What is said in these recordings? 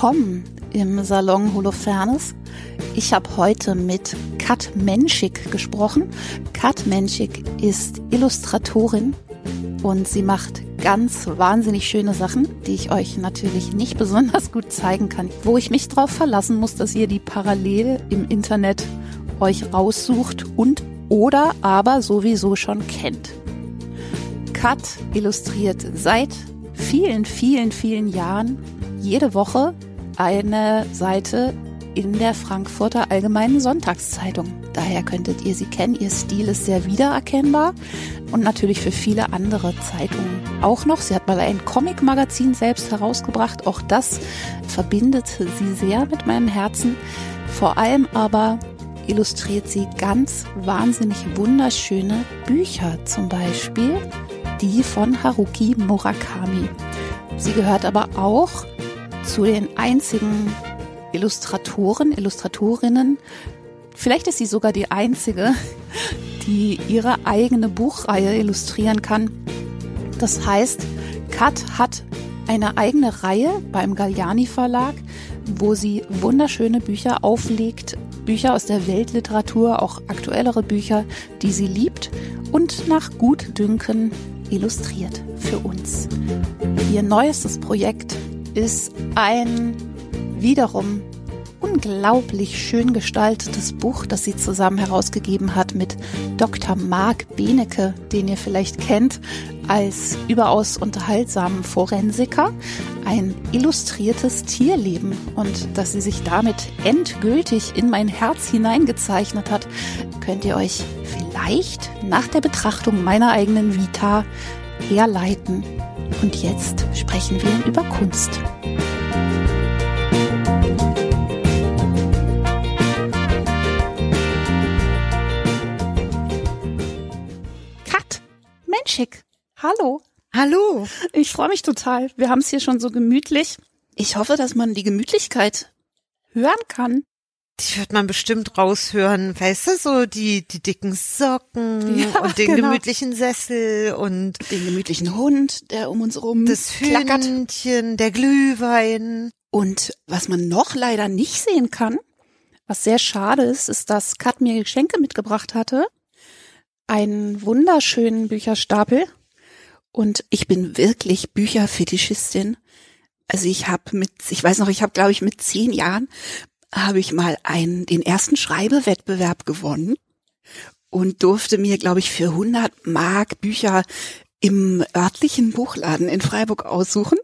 willkommen im Salon Holofernes. Ich habe heute mit Kat Menschik gesprochen. Kat Menschik ist Illustratorin und sie macht ganz wahnsinnig schöne Sachen, die ich euch natürlich nicht besonders gut zeigen kann, wo ich mich darauf verlassen muss, dass ihr die parallel im Internet euch raussucht und oder aber sowieso schon kennt. Kat illustriert seit vielen, vielen, vielen Jahren jede Woche eine Seite in der Frankfurter Allgemeinen Sonntagszeitung. Daher könntet ihr sie kennen. Ihr Stil ist sehr wiedererkennbar und natürlich für viele andere Zeitungen auch noch. Sie hat mal ein Comic-Magazin selbst herausgebracht. Auch das verbindet sie sehr mit meinem Herzen. Vor allem aber illustriert sie ganz wahnsinnig wunderschöne Bücher, zum Beispiel die von Haruki Murakami. Sie gehört aber auch zu den einzigen Illustratoren, Illustratorinnen, vielleicht ist sie sogar die einzige, die ihre eigene Buchreihe illustrieren kann. Das heißt, Kat hat eine eigene Reihe beim Galliani Verlag, wo sie wunderschöne Bücher auflegt, Bücher aus der Weltliteratur, auch aktuellere Bücher, die sie liebt und nach Gutdünken illustriert für uns. Ihr neuestes Projekt ist ein wiederum unglaublich schön gestaltetes Buch, das sie zusammen herausgegeben hat mit Dr. Marc Benecke, den ihr vielleicht kennt als überaus unterhaltsamen Forensiker, ein illustriertes Tierleben und dass sie sich damit endgültig in mein Herz hineingezeichnet hat, könnt ihr euch vielleicht nach der Betrachtung meiner eigenen Vita herleiten. Und jetzt sprechen wir über Kunst. Kat, Menschik, hallo. Hallo. Ich freue mich total. Wir haben es hier schon so gemütlich. Ich hoffe, dass man die Gemütlichkeit hören kann. Die wird man bestimmt raushören, weißt du, so die, die dicken Socken Ja, und den genau. gemütlichen Sessel und Den gemütlichen Hund, der um uns rum das klackert. Der Glühwein. Und was man noch leider nicht sehen kann, was sehr schade ist, ist, dass Kat mir Geschenke mitgebracht hatte. Einen wunderschönen Bücherstapel. Und ich bin wirklich Bücherfetischistin. Also ich habe mit, ich weiß noch, ich habe, glaube ich, mit zehn Jahren habe ich mal einen, den ersten Schreibewettbewerb gewonnen und durfte mir, glaube ich, für 100 Mark Bücher im örtlichen Buchladen in Freiburg aussuchen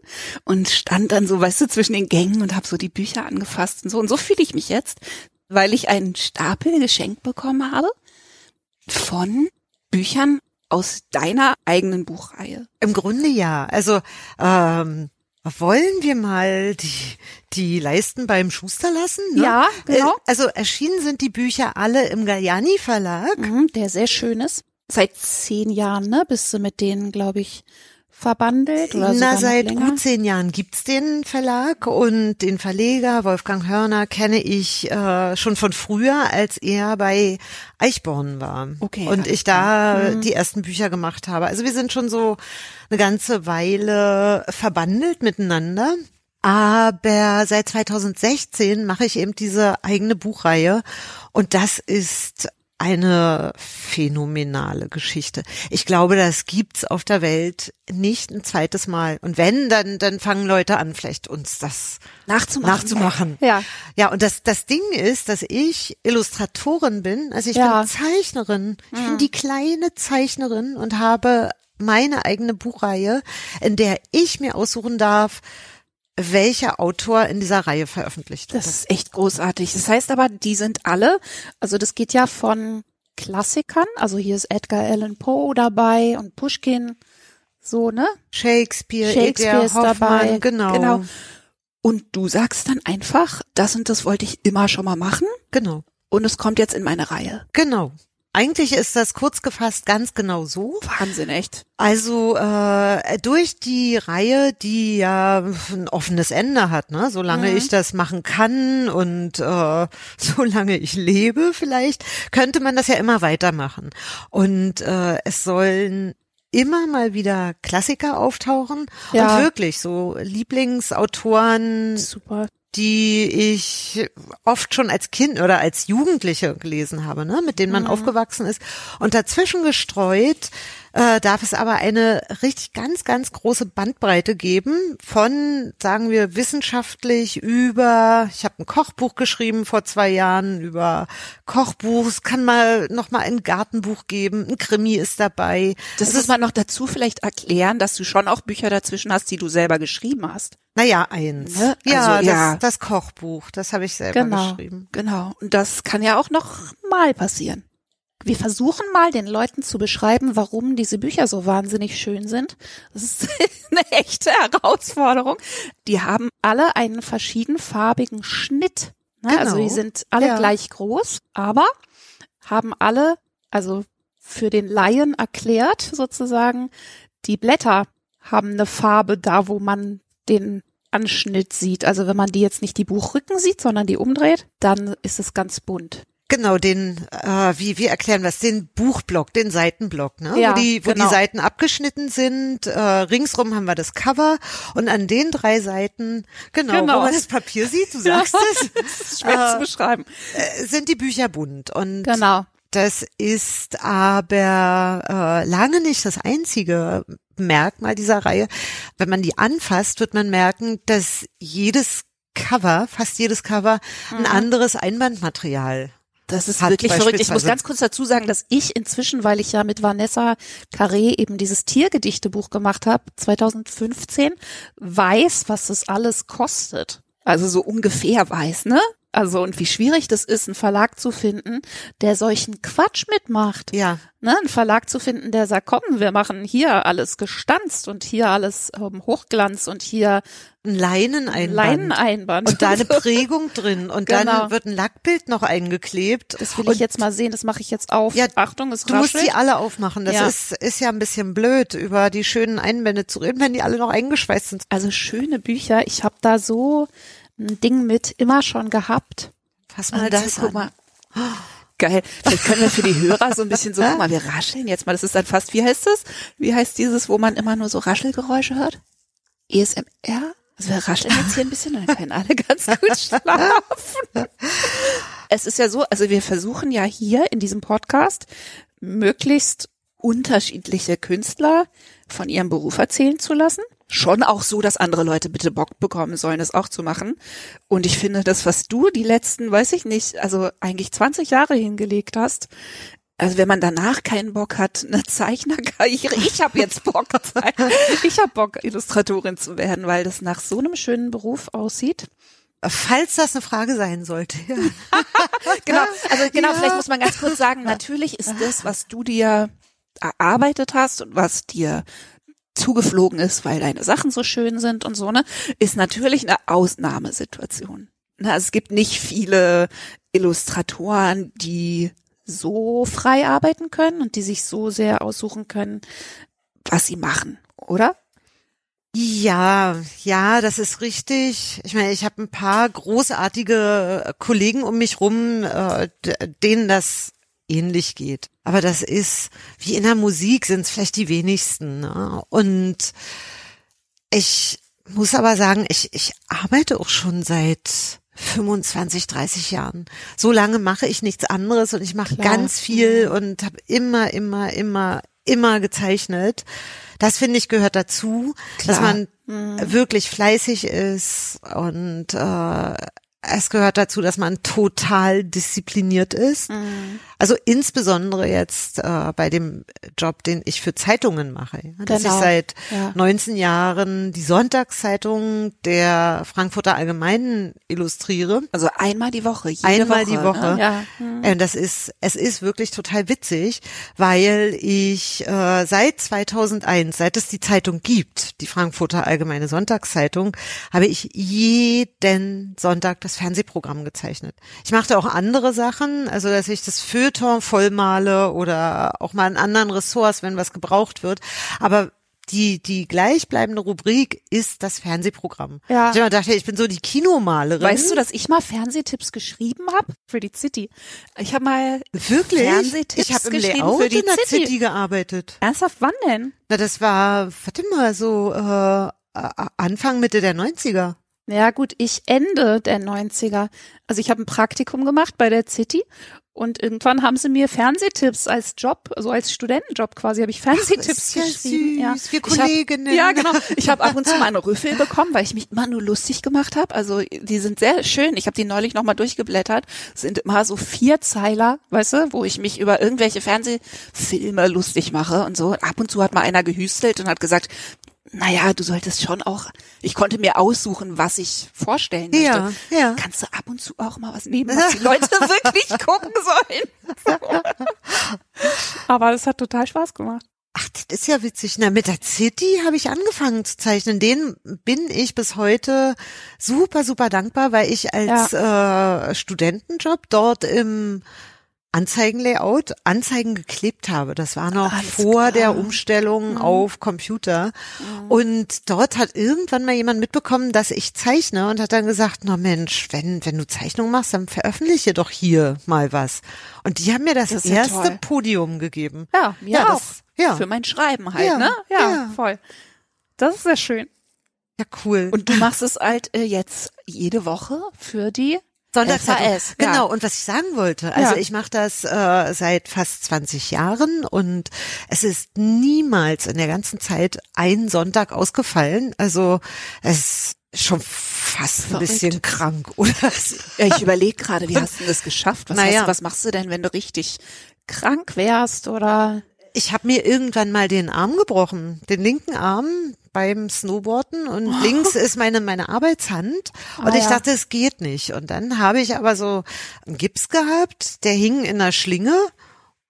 und stand dann so, weißt du, zwischen den Gängen und habe so die Bücher angefasst und so. Und so fühle ich mich jetzt, weil ich einen Stapel geschenkt bekommen habe von Büchern aus deiner eigenen Buchreihe. Im Grunde ja. Also ähm, wollen wir mal die, die Leisten beim Schuster lassen? Ne? Ja, genau. Äh, Also erschienen sind die Bücher alle im Galliani Verlag. Mhm, der sehr schön ist. Seit zehn Jahren, ne, bist du mit denen, glaube ich, verbandelt oder Na, seit länger? gut zehn Jahren gibt's den Verlag und den Verleger Wolfgang Hörner kenne ich äh, schon von früher, als er bei Eichborn war. Okay, Und ich da. Mhm. die ersten Bücher gemacht habe. Also wir sind schon so eine ganze Weile verbandelt miteinander. Aber seit 2016 mache ich eben diese eigene Buchreihe und das ist eine phänomenale Geschichte. Ich glaube, das gibt's auf der Welt nicht ein zweites Mal. Und wenn, dann, dann fangen Leute an, vielleicht uns das Nachzumachen. nachzumachen. Ja. Ja, und das, das Ding ist, dass ich Illustratorin bin. Also ich Ja. bin Zeichnerin. Ich bin die kleine Zeichnerin und habe meine eigene Buchreihe, in der ich mir aussuchen darf, welcher Autor in dieser Reihe veröffentlicht wird. Das ist echt großartig. Das heißt aber, die sind alle, also das geht ja von Klassikern, also hier ist Edgar Allan Poe dabei und Pushkin, so, ne? Shakespeare, Shakespeare Edgar ist Hoffmann, dabei. genau. Genau. Und du sagst dann einfach, das und das wollte ich immer schon mal machen Genau. und es kommt jetzt in meine Reihe. Genau. Eigentlich ist das kurz gefasst ganz genau so. Wahnsinn, echt. Also äh, durch die Reihe, die ja ein offenes Ende hat, ne, solange Mhm. ich das machen kann und äh, solange ich lebe, vielleicht könnte man das ja immer weitermachen. Und äh, es sollen immer mal wieder Klassiker auftauchen Ja. und wirklich so Lieblingsautoren Super. Die ich oft schon als Kind oder als Jugendliche gelesen habe, ne, mit denen man Mhm. aufgewachsen ist. Und dazwischen gestreut äh, darf es aber eine richtig ganz, ganz große Bandbreite geben von, sagen wir, wissenschaftlich über, ich habe ein Kochbuch geschrieben vor zwei Jahren über Kochbuch, es kann mal noch mal ein Gartenbuch geben, ein Krimi ist dabei. Das Es muss man noch dazu vielleicht erklären, dass du schon auch Bücher dazwischen hast, die du selber geschrieben hast. Naja, eins. Ne? Ja, Also, ja. Das, das Kochbuch, das habe ich selber Genau, geschrieben. genau. Und das kann ja auch noch mal passieren. Wir versuchen mal den Leuten zu beschreiben, warum diese Bücher so wahnsinnig schön sind. Das ist eine echte Herausforderung. Die haben alle einen verschiedenfarbigen Schnitt. Ne? Also Genau. die sind alle Ja. gleich groß, aber haben alle, also für den Laien erklärt sozusagen, die Blätter haben eine Farbe da, wo man den Anschnitt sieht. Also wenn man die jetzt nicht die Buchrücken sieht, sondern die umdreht, dann ist es ganz bunt. Genau, den, äh, wie, wie erklären wir es, den Buchblock, den Seitenblock, ne? Ja, wo die, wo genau. die Seiten abgeschnitten sind. Äh, ringsrum haben wir das Cover und an den drei Seiten, genau, Genau. wo man das Papier sieht, du sagst es, Das ist schwer zu Äh, beschreiben. äh, sind die Bücher bunt. Und Genau. das ist aber äh, lange nicht das einzige Merkmal dieser Reihe. Wenn man die anfasst, wird man merken, dass jedes Cover, fast jedes Cover, ein Mhm. anderes Einbandmaterial Das ist wirklich verrückt. Ich muss ganz kurz dazu sagen, dass ich inzwischen, weil ich ja mit Vanessa Carré eben dieses Tiergedichtebuch gemacht habe, 2015, weiß, was das alles kostet. Also so ungefähr weiß, ne? Also und wie schwierig das ist, einen Verlag zu finden, der solchen Quatsch mitmacht. Ja, Ne, einen Verlag zu finden, der sagt, komm, wir machen hier alles gestanzt und hier alles ähm, Hochglanz und hier ein Leineneinband. Leineneinband. Und da eine Prägung drin. Und Genau. dann wird ein Lackbild noch eingeklebt. Das will und ich jetzt mal sehen, das mache ich jetzt auf. Ja, Achtung, es Du musst die alle aufmachen. Das Ja. ist, ist ja ein bisschen blöd, über die schönen Einbände zu reden, wenn die alle noch eingeschweißt sind. Also schöne Bücher. Ich habe da so ein Ding mit immer schon gehabt. Fass mal das guck mal. Geil. Vielleicht können wir für die Hörer so ein bisschen so, guck mal, wir rascheln jetzt mal. Das ist dann fast, wie heißt das? Wie heißt dieses, wo man immer nur so Raschelgeräusche hört? ESMR? Also wir rascheln jetzt hier ein bisschen, dann können alle ganz gut schlafen. Es ist ja so, also wir versuchen ja hier in diesem Podcast möglichst unterschiedliche Künstler von ihrem Beruf erzählen zu lassen. Schon auch so, dass andere Leute bitte Bock bekommen sollen, das auch zu machen. Und ich finde, das, was du die letzten, weiß ich nicht, also eigentlich 20 Jahre hingelegt hast, also wenn man danach keinen Bock hat, eine Zeichnerkarriere, ich habe jetzt Bock, ich habe Bock, Illustratorin zu werden, weil das nach so einem schönen Beruf aussieht. Falls das eine Frage sein sollte. Ja. Genau, also genau, Ja. vielleicht muss man ganz kurz sagen, natürlich ist das, was du dir erarbeitet hast und was dir zugeflogen ist, weil deine Sachen so schön sind und so, ne, ist natürlich eine Ausnahmesituation. Ne, also es gibt nicht viele Illustratoren, die so frei arbeiten können und die sich so sehr aussuchen können, was sie machen, oder? Ja, ja, das ist richtig. Ich meine, ich habe ein paar großartige Kollegen um mich rum, äh, denen das ähnlich geht. Aber das ist, wie in der Musik sind es vielleicht die wenigsten. Ne? Und ich muss aber sagen, ich, ich arbeite auch schon seit 25, 30 Jahren. So lange mache ich nichts anderes und ich mache Klar. ganz viel und habe immer, immer, immer, immer gezeichnet. Das finde ich gehört dazu, dass Klar. man wirklich fleißig ist und äh, es gehört dazu, dass man total diszipliniert ist. Also insbesondere jetzt äh, bei dem Job, den ich für Zeitungen mache. Ja, dass Genau. ich seit Ja. 19 Jahren die Sonntagszeitung der Frankfurter Allgemeinen illustriere. Also einmal die Woche, jede Einmal Woche. die Woche. Ne? Ja. Hm. Und das ist, es ist wirklich total witzig, weil ich äh, seit 2001, seit es die Zeitung gibt, die Frankfurter Allgemeine Sonntagszeitung, habe ich jeden Sonntag das Fernsehprogramm gezeichnet. Ich machte auch andere Sachen, also dass ich das Feuilleton vollmale oder auch mal in anderen Ressorts, wenn was gebraucht wird. Aber die, die gleichbleibende Rubrik ist das Fernsehprogramm. Ja. Ich hab hey, ich bin so die Kinomalerin. Weißt du, dass ich mal Fernsehtipps geschrieben habe für die City? Ich habe mal Wirklich? Fernsehtipps ich habe im geschrieben Layout für die in der City. City gearbeitet. ernsthaft wann denn? Na, das war, warte mal, so äh, Anfang, Mitte der 90er. Ja gut, ich Ende der 90er. Also ich habe ein Praktikum gemacht bei der City und irgendwann haben sie mir Fernsehtipps als Job, also als Studentenjob quasi, habe ich Fernsehtipps Ach, geschrieben. Süß, ja. wir Kolleginnen. Hab, ja, genau. Ich habe ab und zu mal einen Rüffel bekommen, weil ich mich immer nur lustig gemacht habe. Also die sind sehr schön. Ich habe die neulich nochmal durchgeblättert. Das sind immer so vier Zeiler, weißt du, wo ich mich über irgendwelche Fernsehfilme lustig mache und so. Ab und zu hat mal einer gehüstelt und hat gesagt, naja, du solltest schon auch, ich konnte mir aussuchen, was ich vorstellen möchte. Ja, ja. Kannst du ab und zu auch mal was nehmen, was die Leute wirklich gucken sollen. Aber es hat total Spaß gemacht. Ach, das ist ja witzig. Na, mit der City habe ich angefangen zu zeichnen. Den bin ich bis heute super, super dankbar, weil ich als äh, Studentenjob dort im Anzeigenlayout Anzeigen geklebt habe. Das war noch Alles vor klar. der Umstellung Mhm. auf Computer. Und dort hat irgendwann mal jemand mitbekommen, dass ich zeichne und hat dann gesagt, na Mensch, wenn, wenn du Zeichnung machst, dann veröffentliche doch hier mal was. Und die haben mir das, Das erste toll. Podium gegeben. Ja, mir Ja, auch. das- ja. Für mein Schreiben halt, Ja, ne? Ja, ja. voll. Das ist sehr schön. Ja, cool. Und du machst es halt äh, jetzt jede Woche für die Sonntagszeitung. Ja. Genau, und was ich sagen wollte, also Ja. ich mache das äh, seit fast 20 Jahren und es ist niemals in der ganzen Zeit ein Sonntag ausgefallen. Also es ist schon fast ein Verrückt. bisschen krank, oder? Ja, ich überlege gerade, wie hast du das geschafft? Was, Naja. hast, was machst du denn, wenn du richtig krank wärst oder? Ich habe mir irgendwann mal den Arm gebrochen, den linken Arm beim Snowboarden und links ist meine meine Arbeitshand. Und Ah, ich dachte, es geht nicht. Und dann habe ich aber so einen Gips gehabt, der hing in einer Schlinge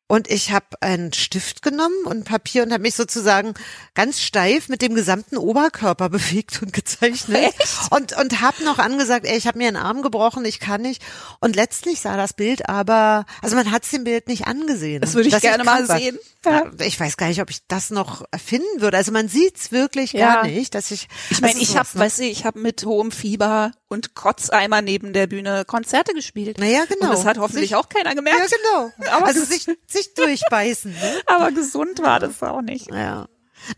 und ich habe einen Stift genommen und Papier und habe mich sozusagen ganz steif mit dem gesamten Oberkörper bewegt und gezeichnet und und habe noch angesagt, ey, ich habe mir einen Arm gebrochen, ich kann nicht und letztlich sah das Bild aber, also man hat es dem Bild nicht angesehen. Das würde ich gerne mal krank war. sehen. Ja, ich weiß gar nicht, ob ich das noch erfinden würde. Also man sieht's wirklich Ja. gar nicht, dass ich. Ich meine, das ist ich habe, ne? weißt du, ich habe mit hohem Fieber und Kotzeimer neben der Bühne Konzerte gespielt. Naja, genau. Und das hat hoffentlich Sich- auch keiner gemerkt. Ja, genau. Aber also sich, sich durchbeißen. Ne? Aber gesund war das auch nicht. Ja.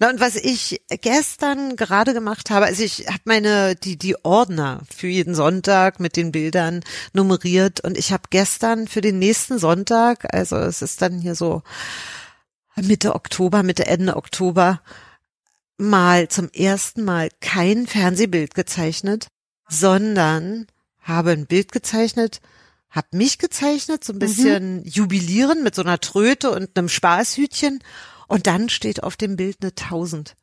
Na und was ich gestern gerade gemacht habe, also ich habe meine die die Ordner für jeden Sonntag mit den Bildern nummeriert und ich habe gestern für den nächsten Sonntag, also es ist dann hier so Mitte Oktober, Mitte Ende Oktober mal zum ersten Mal kein Fernsehbild gezeichnet, sondern habe ein Bild gezeichnet, habe mich gezeichnet, so ein bisschen jubilieren mit so einer Tröte und einem Spaßhütchen und dann steht auf dem Bild eine Tausend.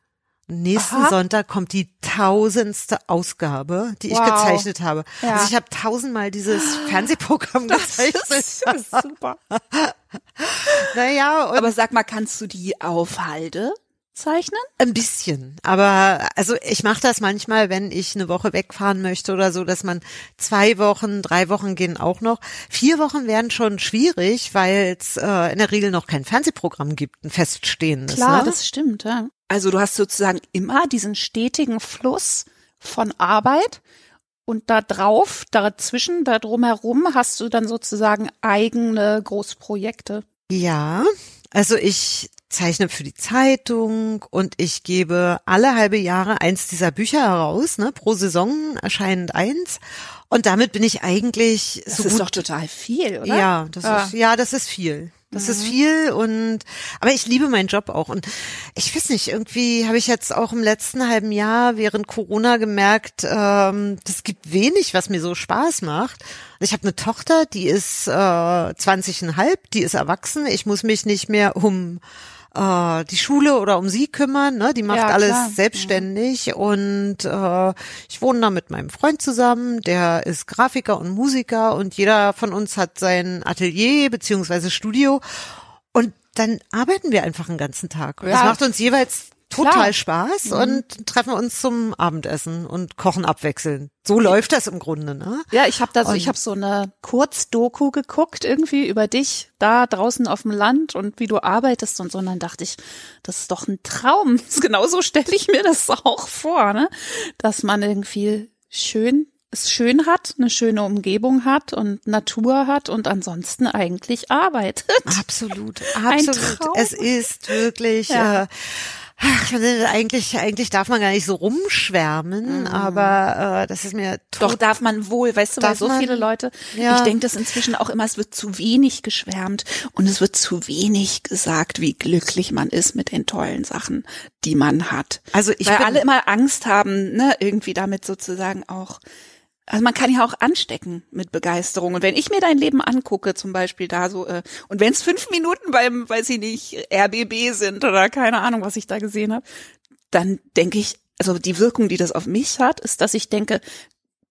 Nächsten Aha. Sonntag kommt die tausendste Ausgabe, die ich Wow. gezeichnet habe. Ja. Also ich habe tausendmal dieses Fernsehprogramm gezeichnet. Das ist super. naja, und Aber sag mal, kannst du die auf Halde zeichnen? Ein bisschen, aber also ich mache das manchmal, wenn ich eine Woche wegfahren möchte oder so, dass man zwei Wochen, drei Wochen gehen auch noch. Vier Wochen wären schon schwierig, weil es äh, in der Regel noch kein Fernsehprogramm gibt, ein feststehendes. Klar, ne? das stimmt, ja. Also du hast sozusagen immer diesen stetigen Fluss von Arbeit und da drauf, dazwischen, da drumherum hast du dann sozusagen eigene Großprojekte. Ja, also ich zeichne für die Zeitung und ich gebe alle halbe Jahre eins dieser Bücher heraus, ne? Pro Saison erscheinend eins. Und damit bin ich eigentlich Das so ist gut doch total viel, oder? Ja, das Ja. ist ja, das ist viel. Das Mhm. ist viel und aber ich liebe meinen Job auch und ich weiß nicht, irgendwie habe ich jetzt auch im letzten halben Jahr während Corona gemerkt, ähm, das gibt wenig, was mir so Spaß macht. Ich habe eine Tochter, die ist äh, 20,5, die ist erwachsen. Ich muss mich nicht mehr um äh, die Schule oder um sie kümmern, ne? Die macht Ja, alles klar. selbstständig und äh, ich wohne da mit meinem Freund zusammen, der ist Grafiker und Musiker und jeder von uns hat sein Atelier beziehungsweise Studio und dann arbeiten wir einfach den ganzen Tag. Und Ja. Das macht uns jeweils total Klar. Mhm. Spaß und treffen uns zum Abendessen und kochen abwechselnd. So läuft das im Grunde, ne? Ja, ich habe da so, Und- ich habe so eine Kurzdoku geguckt irgendwie über dich da draußen auf dem Land und wie du arbeitest und so. Und dann dachte ich, das ist doch ein Traum. Genauso stelle ich mir das auch vor, ne? Dass man irgendwie schön es schön hat, eine schöne Umgebung hat und Natur hat und ansonsten eigentlich arbeitet. Absolut, absolut. Es ist wirklich. Ja. Äh, Ach, eigentlich, eigentlich darf man gar nicht so rumschwärmen, mhm. aber äh, das ist mir Doch darf man wohl, weißt du, weil so man, viele Leute, ja. ich denke das inzwischen auch immer, es wird zu wenig geschwärmt und es wird zu wenig gesagt, wie glücklich man ist mit den tollen Sachen, die man hat. Also ich weil alle immer Angst haben, ne, irgendwie damit sozusagen auch also man kann ja auch anstecken mit Begeisterung. Und wenn ich mir dein Leben angucke, zum Beispiel da so, äh, und wenn es fünf Minuten beim, weiß ich nicht, RBB sind oder keine Ahnung, was ich da gesehen habe, dann denke ich, also die Wirkung, die das auf mich hat, ist, dass ich denke,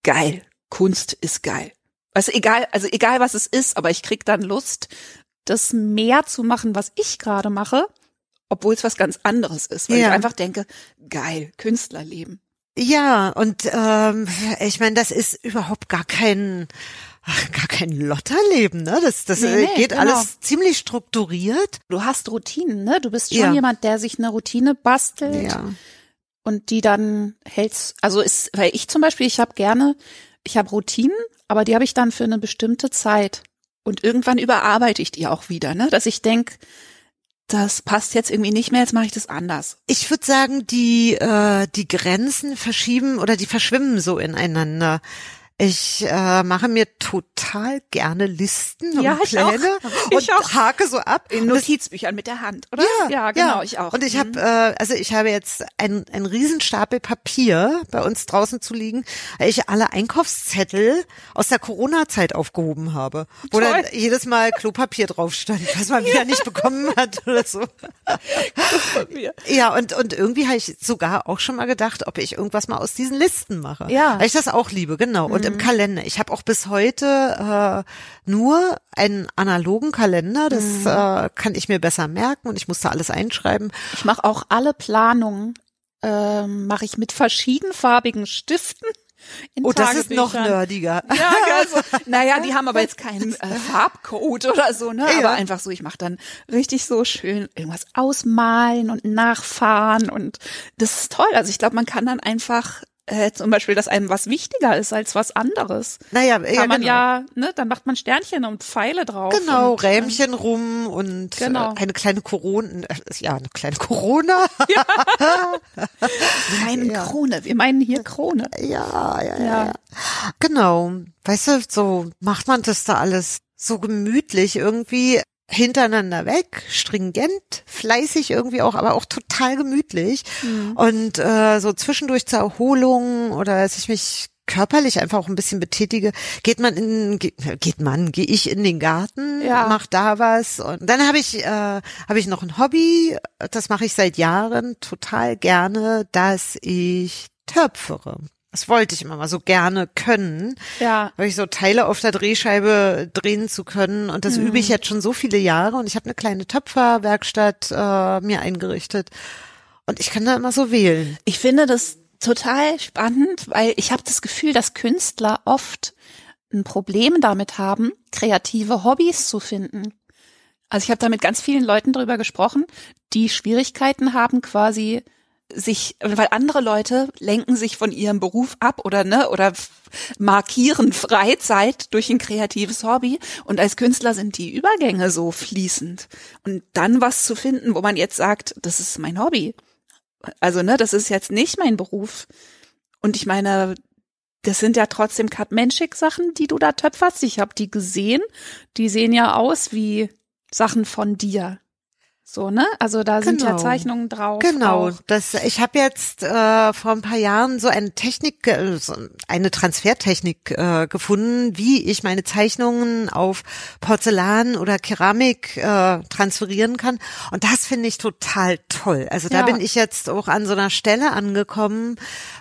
geil, Kunst ist geil. Also egal, also egal was es ist, aber ich krieg dann Lust, das mehr zu machen, was ich gerade mache, obwohl es was ganz anderes ist, weil ja. ich einfach denke, geil, Künstlerleben. Ja, und ähm, ich meine, das ist überhaupt gar kein gar kein Lotterleben, ne? Das, das nee, nee, geht genau. alles ziemlich strukturiert. Du hast Routinen, ne? Du bist schon ja. jemand, der sich eine Routine bastelt ja. und die dann hältst. Also ist, weil ich zum Beispiel, ich habe gerne, ich habe Routinen, aber die habe ich dann für eine bestimmte Zeit. Und irgendwann überarbeite ich die auch wieder, ne? Dass ich denk das passt jetzt irgendwie nicht mehr, jetzt mache ich das anders. Ich würde sagen, die, äh, die Grenzen verschieben oder die verschwimmen so ineinander. Ich äh, mache mir total gerne Listen ja, und Pläne und auch. hake so ab. In Notizbüchern mit der Hand, oder? Ja, ja genau, ja. ich auch. Und ich habe, mhm. äh, also ich habe jetzt ein, ein Riesenstapel Papier bei uns draußen zu liegen, weil ich alle Einkaufszettel aus der Corona-Zeit aufgehoben habe, wo Toll. dann jedes Mal Klopapier drauf stand, was man wieder nicht bekommen hat oder so. ja, und, und irgendwie habe ich sogar auch schon mal gedacht, ob ich irgendwas mal aus diesen Listen mache. Ja. Weil ich das auch liebe, genau. Und und im mhm. Kalender. Ich habe auch bis heute äh, nur einen analogen Kalender. Das mhm. äh, kann ich mir besser merken und ich muss da alles einschreiben. Ich mache auch alle Planungen äh, mache ich mit verschiedenfarbigen Stiften. In oh, das ist noch nerdiger. Ja, also, naja, die haben aber jetzt keinen äh, Farbcode oder so, ne? Ja. Aber einfach so, ich mache dann richtig so schön irgendwas ausmalen und nachfahren und das ist toll. Also ich glaube, man kann dann einfach äh, zum Beispiel, dass einem was wichtiger ist als was anderes. Naja, Kann ja, man genau. ja, ne, dann macht man Sternchen und Pfeile drauf. Genau, und, Rähmchen rum und äh, genau. eine kleine Corona, äh, ja, eine kleine Corona. Ja. meinen ja. Krone, wir meinen hier Krone. Ja, ja, ja, ja. Genau. Weißt du, so macht man das da alles so gemütlich irgendwie hintereinander weg, stringent, fleißig irgendwie auch, aber auch total gemütlich. Mhm. Und äh, so zwischendurch zur Erholung oder dass ich mich körperlich einfach auch ein bisschen betätige, geht man in geht man, gehe ich in den Garten, ja. mach da was und dann habe ich äh, habe ich noch ein Hobby, das mache ich seit Jahren total gerne, dass ich töpfere. Das wollte ich immer mal so gerne können. Ja. Weil ich so Teile auf der Drehscheibe drehen zu können. Und das mhm. übe ich jetzt schon so viele Jahre. Und ich habe eine kleine Töpferwerkstatt äh, mir eingerichtet. Und ich kann da immer so wählen. Ich finde das total spannend, weil ich habe das Gefühl, dass Künstler oft ein Problem damit haben, kreative Hobbys zu finden. Also ich habe da mit ganz vielen Leuten drüber gesprochen, die Schwierigkeiten haben, quasi sich, weil andere Leute lenken sich von ihrem Beruf ab oder ne oder markieren Freizeit durch ein kreatives Hobby und als Künstler sind die Übergänge so fließend und dann was zu finden, wo man jetzt sagt, das ist mein Hobby. Also ne, das ist jetzt nicht mein Beruf. Und ich meine, das sind ja trotzdem Cut Menschik Sachen, die du da töpferst. Ich habe die gesehen. Die sehen ja aus wie Sachen von dir. So, ne? Also da sind ja genau. Zeichnungen drauf. Genau. Auch. Das, ich habe jetzt äh, vor ein paar Jahren so eine Technik, äh, so eine Transfertechnik äh, gefunden, wie ich meine Zeichnungen auf Porzellan oder Keramik äh, transferieren kann. Und das finde ich total toll. Also da ja. bin ich jetzt auch an so einer Stelle angekommen,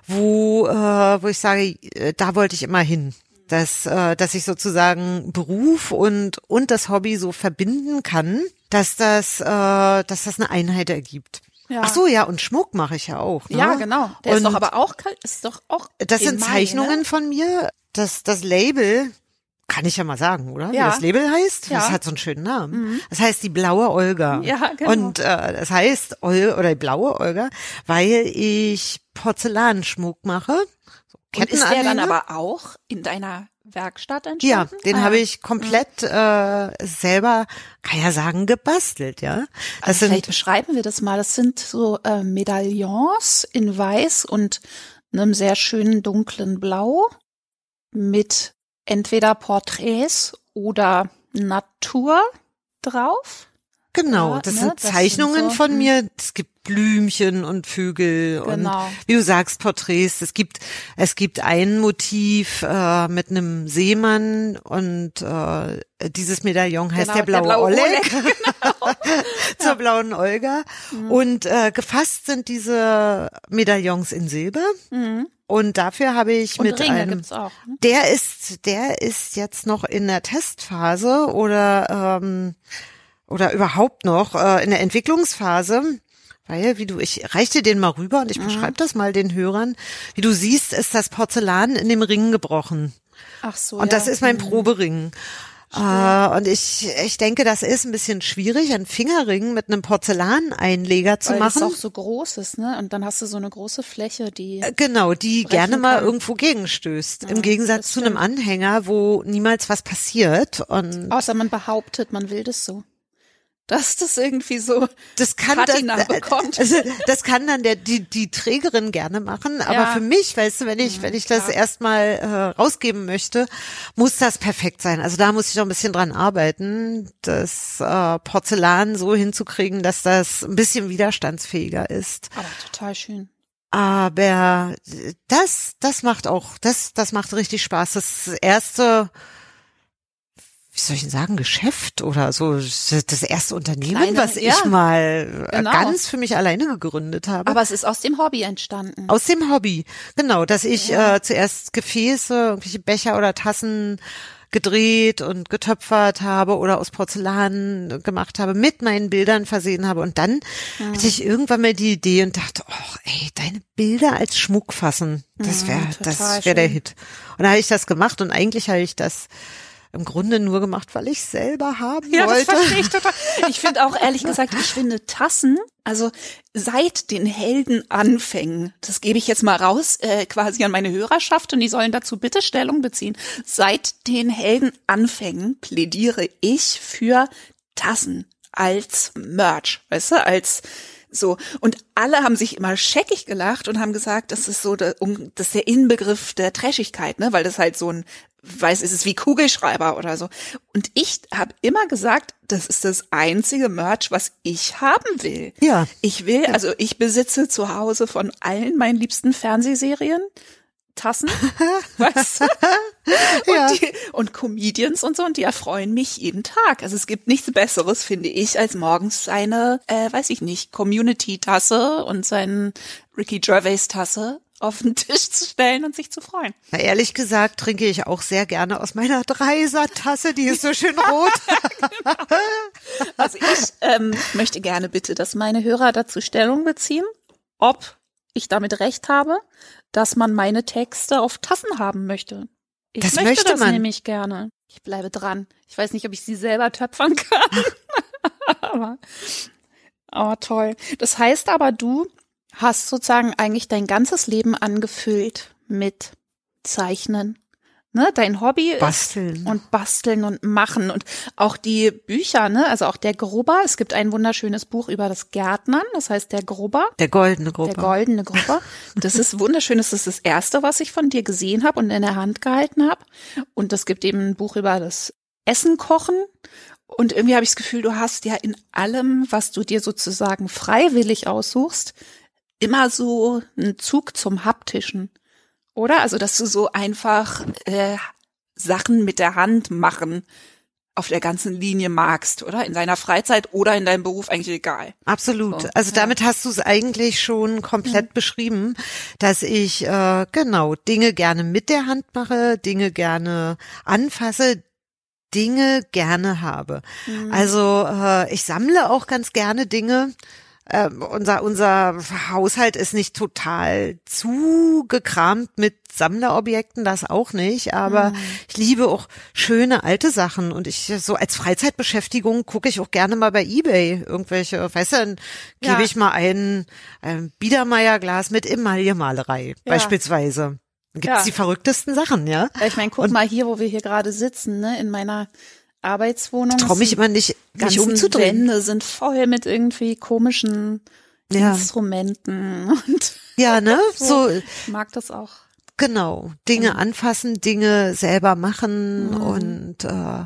wo, äh, wo ich sage, äh, da wollte ich immer hin dass, äh, dass ich sozusagen Beruf und, und das Hobby so verbinden kann dass das, äh, dass das eine Einheit ergibt. Ja. Ach so, ja, und Schmuck mache ich ja auch. Ne? Ja, genau. Der und ist doch aber auch, ist doch auch. Das sind Mai, Zeichnungen ne? von mir. Das, das Label, kann ich ja mal sagen, oder? Ja. Wie das Label heißt? Ja. Das hat so einen schönen Namen. Mhm. Das heißt die blaue Olga. Ja, genau. Und äh, das heißt Ol oder die blaue Olga, weil ich Porzellanschmuck mache. So und ist der dann aber auch in deiner Werkstatt entstanden? Ja, den ah, habe ich komplett äh, selber, kann ja sagen, gebastelt, ja. Das also vielleicht beschreiben wir das mal. Das sind so äh, Medaillons in Weiß und einem sehr schönen dunklen Blau mit entweder Porträts oder Natur drauf. Genau, das ne? sind das Zeichnungen sind so, von hm. mir. Es gibt Blümchen und Vögel genau. und wie du sagst Porträts. Es gibt es gibt ein Motiv äh, mit einem Seemann und äh, dieses Medaillon heißt genau, der blaue, der blaue Oleg, Oleg. Genau. zur ja. blauen Olga. Mhm. Und äh, gefasst sind diese Medaillons in Silber. Mhm. Und dafür habe ich und mit Ringe einem, gibt's auch, ne? der ist, der ist jetzt noch in der Testphase oder ähm, oder überhaupt noch äh, in der Entwicklungsphase. Weil, wie du, ich reichte den mal rüber und ich mhm. beschreibe das mal den Hörern. Wie du siehst, ist das Porzellan in dem Ring gebrochen. Ach so. Und ja. das ist mein mhm. Probering. Uh, und ich, ich denke, das ist ein bisschen schwierig, einen Fingerring mit einem Porzellaneinleger zu Weil machen. Weil es auch so groß ist, ne? Und dann hast du so eine große Fläche, die äh, genau, die gerne mal kann. irgendwo gegenstößt. Ja, Im Gegensatz zu einem Anhänger, wo niemals was passiert. Und Außer man behauptet, man will das so dass das irgendwie so das kann Patina das, bekommt. Also das kann dann der die die Trägerin gerne machen, aber ja. für mich, weißt du, wenn ich wenn ich das ja. erstmal äh, rausgeben möchte, muss das perfekt sein. Also da muss ich noch ein bisschen dran arbeiten, das äh, Porzellan so hinzukriegen, dass das ein bisschen widerstandsfähiger ist. Aber total schön. Aber das das macht auch das das macht richtig Spaß. Das erste wie soll ich denn sagen, Geschäft oder so, das erste Unternehmen, Kleine, was ich ja, mal genau. ganz für mich alleine gegründet habe. Aber es ist aus dem Hobby entstanden. Aus dem Hobby, genau, dass ich ja. äh, zuerst Gefäße, irgendwelche Becher oder Tassen gedreht und getöpfert habe oder aus Porzellan gemacht habe, mit meinen Bildern versehen habe. Und dann ja. hatte ich irgendwann mal die Idee und dachte, oh, ey, deine Bilder als Schmuck fassen, das wäre, das wäre der Hit. Und da habe ich das gemacht und eigentlich habe ich das im Grunde nur gemacht, weil ich selber haben ja, wollte. Das verstehe ich total. Ich finde auch ehrlich gesagt, ich finde Tassen, also seit den Heldenanfängen, das gebe ich jetzt mal raus, äh, quasi an meine Hörerschaft und die sollen dazu bitte Stellung beziehen. Seit den Heldenanfängen plädiere ich für Tassen als Merch, weißt du, als so. Und alle haben sich immer scheckig gelacht und haben gesagt, das ist so der, um, das ist der Inbegriff der Trashigkeit, ne? Weil das halt so ein, weiß, ist es wie Kugelschreiber oder so. Und ich habe immer gesagt, das ist das einzige Merch, was ich haben will. Ja. Ich will, also ich besitze zu Hause von allen meinen liebsten Fernsehserien Tassen, weißt du? Und, ja. die, und Comedians und so, und die erfreuen mich jeden Tag. Also es gibt nichts Besseres, finde ich, als morgens seine, äh, weiß ich nicht, Community-Tasse und seinen Ricky Gervais-Tasse auf den Tisch zu stellen und sich zu freuen. Na, ehrlich gesagt trinke ich auch sehr gerne aus meiner Dreiser-Tasse, die ist so schön rot. genau. Also ich ähm, möchte gerne bitte, dass meine Hörer dazu Stellung beziehen, ob ich damit recht habe, dass man meine Texte auf Tassen haben möchte. Ich das möchte, möchte das man. nämlich gerne. Ich bleibe dran. Ich weiß nicht, ob ich sie selber töpfern kann. aber, aber toll. Das heißt aber, du hast sozusagen eigentlich dein ganzes Leben angefüllt mit Zeichnen, ne, dein Hobby basteln. ist und basteln und machen und auch die Bücher, ne, also auch der Grubber. Es gibt ein wunderschönes Buch über das Gärtnern, das heißt der Grubber. Der goldene Grubber. Der goldene Grubber. Das ist wunderschön. Das ist das erste, was ich von dir gesehen habe und in der Hand gehalten habe. Und es gibt eben ein Buch über das Essen kochen. Und irgendwie habe ich das Gefühl, du hast ja in allem, was du dir sozusagen freiwillig aussuchst, immer so einen Zug zum Haptischen. Oder? Also, dass du so einfach äh, Sachen mit der Hand machen auf der ganzen Linie magst, oder? In deiner Freizeit oder in deinem Beruf eigentlich egal. Absolut. So, also ja. damit hast du es eigentlich schon komplett mhm. beschrieben, dass ich äh, genau Dinge gerne mit der Hand mache, Dinge gerne anfasse, Dinge gerne habe. Mhm. Also äh, ich sammle auch ganz gerne Dinge äh, unser, unser Haushalt ist nicht total zugekramt mit Sammlerobjekten, das auch nicht, aber mhm. ich liebe auch schöne alte Sachen und ich so als Freizeitbeschäftigung gucke ich auch gerne mal bei eBay irgendwelche, weißt du, dann ja. gebe ich mal ein, ein Biedermeierglas mit Emaillemalerei ja. beispielsweise. Gibt's Ja. die verrücktesten Sachen, ja? Ja, Ich meine, guck mal hier, wo wir hier gerade sitzen, ne, in meiner Arbeitswohnung. Trau mich immer nicht, ganzen umzudrehen. Wände sind voll mit irgendwie komischen Ja. Instrumenten und Ja, ne? So, ich mag das auch. genau. Dinge anfassen, Dinge selber machen und äh,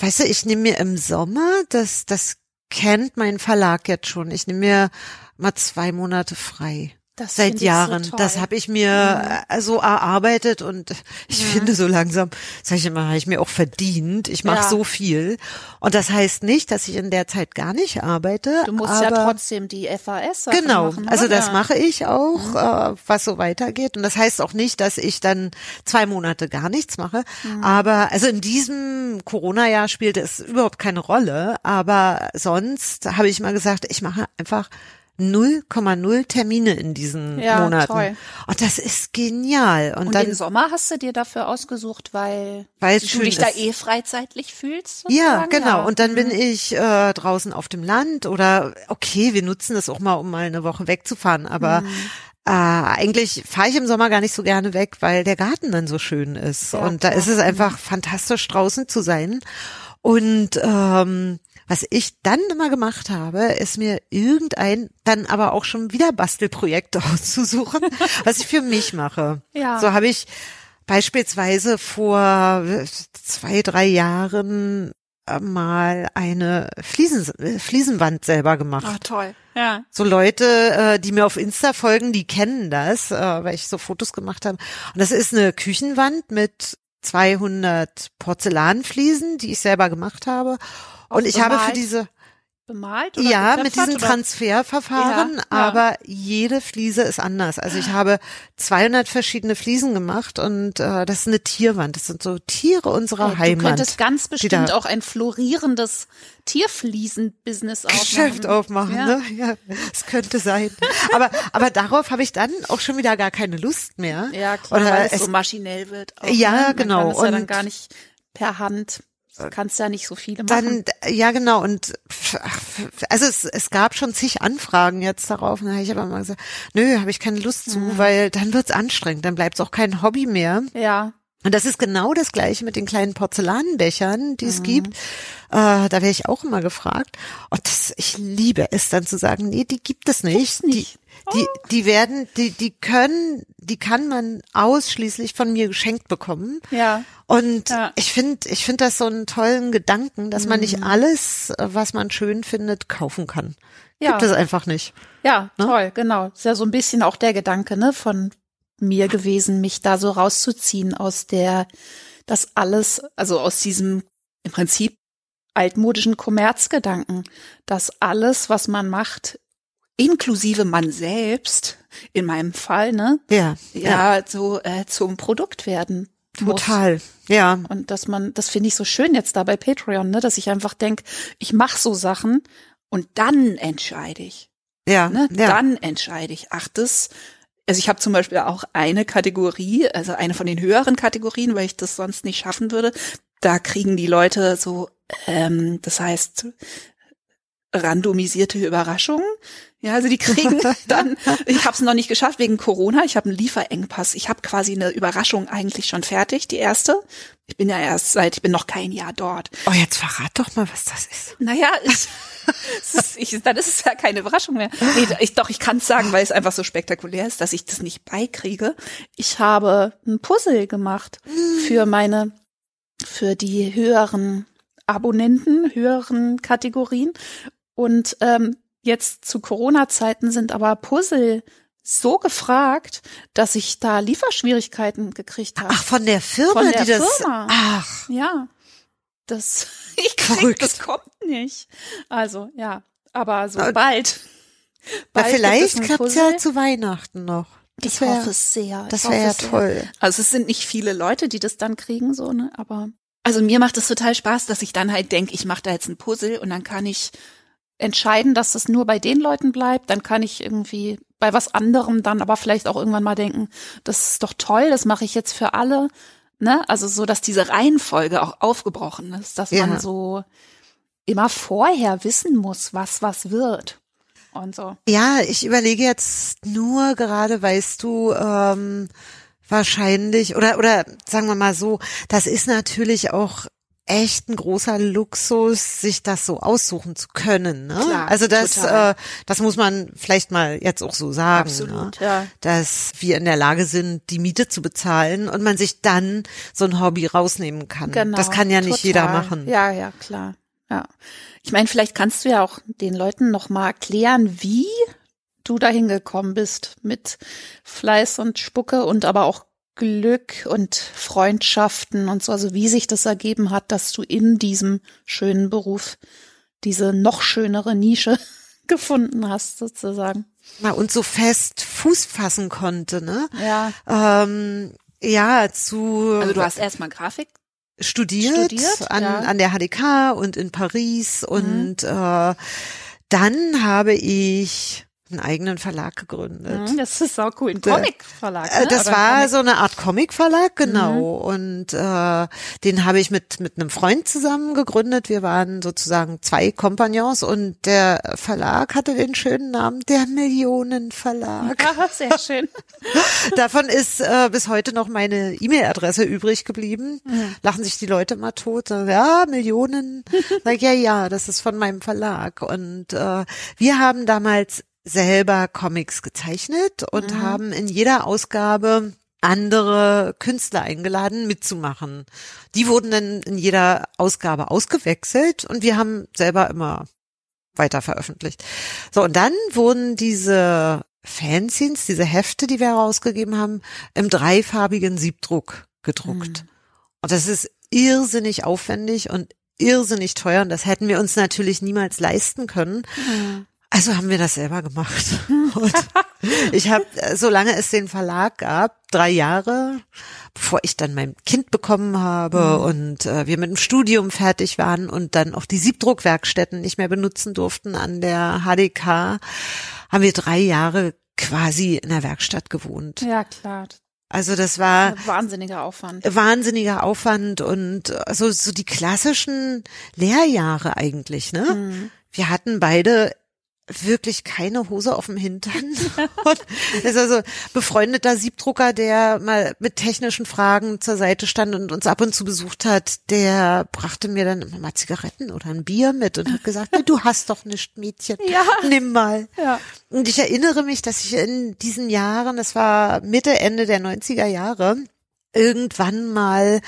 weißt du, ich nehme mir im Sommer, das, das kennt mein Verlag jetzt schon. Ich nehme mir mal zwei Monate frei. Das Seit so Jahren. toll. das habe ich mir äh, so erarbeitet und ich finde so langsam, sage ich immer, habe ich mir auch verdient. Ich mache Ja. so viel. Und das heißt nicht, dass ich in der Zeit gar nicht arbeite. Du musst ja trotzdem die FAS Genau, machen. also oder? das mache ich auch, Mhm. äh, was so weitergeht. Und das heißt auch nicht, dass ich dann zwei Monate gar nichts mache. Mhm. Aber also in diesem Corona-Jahr spielte es überhaupt keine Rolle. Aber sonst habe ich mal gesagt, ich mache einfach 0,0 Termine in diesen Ja, Monaten. toll. Und das ist genial. Und, Und dann, den Sommer hast du dir dafür ausgesucht, weil, Weil du dich da ist. eh freizeitlich fühlst? Ja, sozusagen? genau. Und dann bin Mhm. ich äh, draußen auf dem Land oder okay, wir nutzen das auch mal, um mal eine Woche wegzufahren. Aber Mhm. äh, eigentlich fahre ich im Sommer gar nicht so gerne weg, weil der Garten dann so schön ist. Ja, und da klar. ist es einfach fantastisch draußen zu sein. Und ähm, was ich dann immer gemacht habe, ist mir irgendein, dann aber auch schon wieder Bastelprojekt auszusuchen, was ich für mich mache. Ja. So habe ich beispielsweise vor zwei, drei Jahren äh, mal eine Fliesen, äh, Fliesenwand selber gemacht. Ah, toll. Ja. So Leute, äh, die mir auf Insta folgen, die kennen das, äh, weil ich so Fotos gemacht habe. Und das ist eine Küchenwand mit 200 Porzellanfliesen, die ich selber gemacht habe. Und ich habe für bemalt? diese, Bemalt oder ja, mit diesem oder? Transferverfahren, Ja, ja. aber jede Fliese ist anders. Also ich habe 200 verschiedene Fliesen gemacht und äh, das ist eine Tierwand. Das sind so Tiere unserer Du Heimat. könntest ganz bestimmt auch ein florierendes Tierfliesen-Business aufmachen. Geschäft aufmachen, Ja. ne? Ja, es könnte sein. Aber, aber darauf habe ich dann auch schon wieder gar keine Lust mehr. Ja, klar, Oder weil es, so maschinell wird. Auch, Ja, ne? Man genau. Kann es ja dann Und- gar nicht per Hand. Du kannst ja nicht so viele machen. dann, ja genau, und also es, es gab schon zig Anfragen jetzt darauf. Habe ich aber mal gesagt, nö, habe ich keine Lust zu, Mhm. weil dann wird's anstrengend, dann bleibt's auch kein Hobby mehr. ja. Und das ist genau das gleiche mit den kleinen Porzellanbechern, die Mhm. es gibt. Äh, da werde ich auch immer gefragt. Und das, ich liebe es dann zu sagen, nee, die gibt es nicht. nicht. Oh. Die, die, die werden, die, die können, die kann man ausschließlich von mir geschenkt bekommen. Ja. Und Ja. ich finde, ich finde das so einen tollen Gedanken, dass man Mhm. nicht alles, äh, was man schön findet, kaufen kann. Ja. Gibt es einfach nicht. Ja, Ne? toll, genau. Ist ja so ein bisschen auch der Gedanke, ne, von mir gewesen, mich da so rauszuziehen aus der, das alles, also aus diesem im Prinzip altmodischen Kommerzgedanken, dass alles, was man macht, inklusive man selbst, in meinem Fall, ne, Ja. ja, so äh, zum Produkt werden. muss. Total. Ja. Und dass man, das finde ich so schön jetzt da bei Patreon, ne, dass ich einfach denk, ich mache so Sachen und dann entscheide ich. Ja. Ne? ja. Dann entscheide ich. Ach, das. Also ich habe zum Beispiel auch eine Kategorie, also eine von den höheren Kategorien, weil ich das sonst nicht schaffen würde. Da kriegen die Leute so, ähm, das heißt randomisierte Überraschungen. Ja, also die kriegen dann, ich habe es noch nicht geschafft wegen Corona, ich habe einen Lieferengpass. Ich habe quasi eine Überraschung eigentlich schon fertig, die erste. Ich bin ja erst seit, ich bin noch kein Jahr dort. Oh, jetzt verrat doch mal, was das ist. Naja, ich, ich, dann ist es ja keine Überraschung mehr. Nee, ich, doch, ich kann es sagen, weil es einfach so spektakulär ist, dass ich das nicht beikriege. Ich habe ein Puzzle gemacht für meine, für die höheren Abonnenten, höheren Kategorien. Und ähm, jetzt zu Corona-Zeiten sind aber Puzzle so gefragt, dass ich da Lieferschwierigkeiten gekricht habe. Ach, von der Firma, Von der die das. Firma. Ach, Ja, das, ich krieg, Verrückt. das kommt nicht. Also, ja, aber so bald. bald vielleicht es ein klappt's ja zu Weihnachten noch. Das Ich wär- hoffe es sehr. Das wäre ja es sehr. toll. Also es sind nicht viele Leute, die das dann kriegen, so, ne, aber. Also mir macht es total Spaß, dass ich dann halt denke, ich mache da jetzt ein Puzzle und dann kann ich entscheiden, dass das nur bei den Leuten bleibt. Dann kann ich irgendwie bei was anderem dann aber vielleicht auch irgendwann mal denken, das ist doch toll, das mache ich jetzt für alle. Ne? Also so, dass diese Reihenfolge auch aufgebrochen ist, dass Ja. man so immer vorher wissen muss, was was wird. und so. Ja, ich überlege jetzt nur gerade, weißt du, ähm, wahrscheinlich oder oder sagen wir mal so, das ist natürlich auch echt ein großer Luxus, sich das so aussuchen zu können. Ne? Klar, also das, total. äh, das muss man vielleicht mal jetzt auch so sagen, Absolut, ne? ja. dass wir in der Lage sind, die Miete zu bezahlen und man sich dann so ein Hobby rausnehmen kann. Genau. das kann ja nicht total. jeder machen. Ja, ja, klar. Ja. Ich meine, vielleicht kannst du ja auch den Leuten noch mal erklären, wie du dahin gekommen bist mit Fleiß und Spucke und aber auch Glück und Freundschaften und so, also wie sich das ergeben hat, dass du in diesem schönen Beruf diese noch schönere Nische gefunden hast, sozusagen. Na, und so fest Fuß fassen konnte, ne? Ja. Ähm, ja, zu Also du hast erstmal Grafik. studiert, Studiert, an, ja. an der HDK und in Paris und äh, dann habe ich einen eigenen Verlag gegründet. Mhm, Das ist auch cool. Ein Comic-Verlag. Äh, Ne? Das Oder war Comic- so eine Art Comic-Verlag, genau. Mhm. Und äh, den habe ich mit mit einem Freund zusammen gegründet. Wir waren sozusagen zwei Kompagnons und der Verlag hatte den schönen Namen der Millionenverlag. Ja, sehr schön. Davon ist äh, bis heute noch meine E-Mail-Adresse übrig geblieben. Mhm. Lachen sich die Leute mal tot. Ja, Millionen. Sag ja, ja, das ist von meinem Verlag. Und äh, wir haben damals selber Comics gezeichnet und Mhm. haben in jeder Ausgabe andere Künstler eingeladen mitzumachen. Die wurden dann in jeder Ausgabe ausgewechselt und wir haben selber immer weiter veröffentlicht. So, und dann wurden diese Fanzines, diese Hefte, die wir herausgegeben haben, im dreifarbigen Siebdruck gedruckt. Und das ist irrsinnig aufwendig und irrsinnig teuer und das hätten wir uns natürlich niemals leisten können. Also haben wir das selber gemacht. Und ich habe, solange es den Verlag gab, drei Jahre, bevor ich dann mein Kind bekommen habe und äh, wir mit dem Studium fertig waren und dann auch die Siebdruckwerkstätten nicht mehr benutzen durften an der HDK, haben wir drei Jahre quasi in der Werkstatt gewohnt. Ja, klar. Also das war wahnsinniger Aufwand. wahnsinniger Aufwand und äh, so, so die klassischen Lehrjahre eigentlich, ne? Mhm. Wir hatten beide wirklich keine Hose auf dem Hintern. Und ist also befreundeter Siebdrucker, der mal mit technischen Fragen zur Seite stand und uns ab und zu besucht hat, der brachte mir dann immer mal Zigaretten oder ein Bier mit und hat gesagt, "Nee, du hast doch nicht Mädchen. Ja. Nimm mal. Ja. Und ich erinnere mich, dass ich in diesen Jahren, das war Mitte, Ende der 90er Jahre, irgendwann mal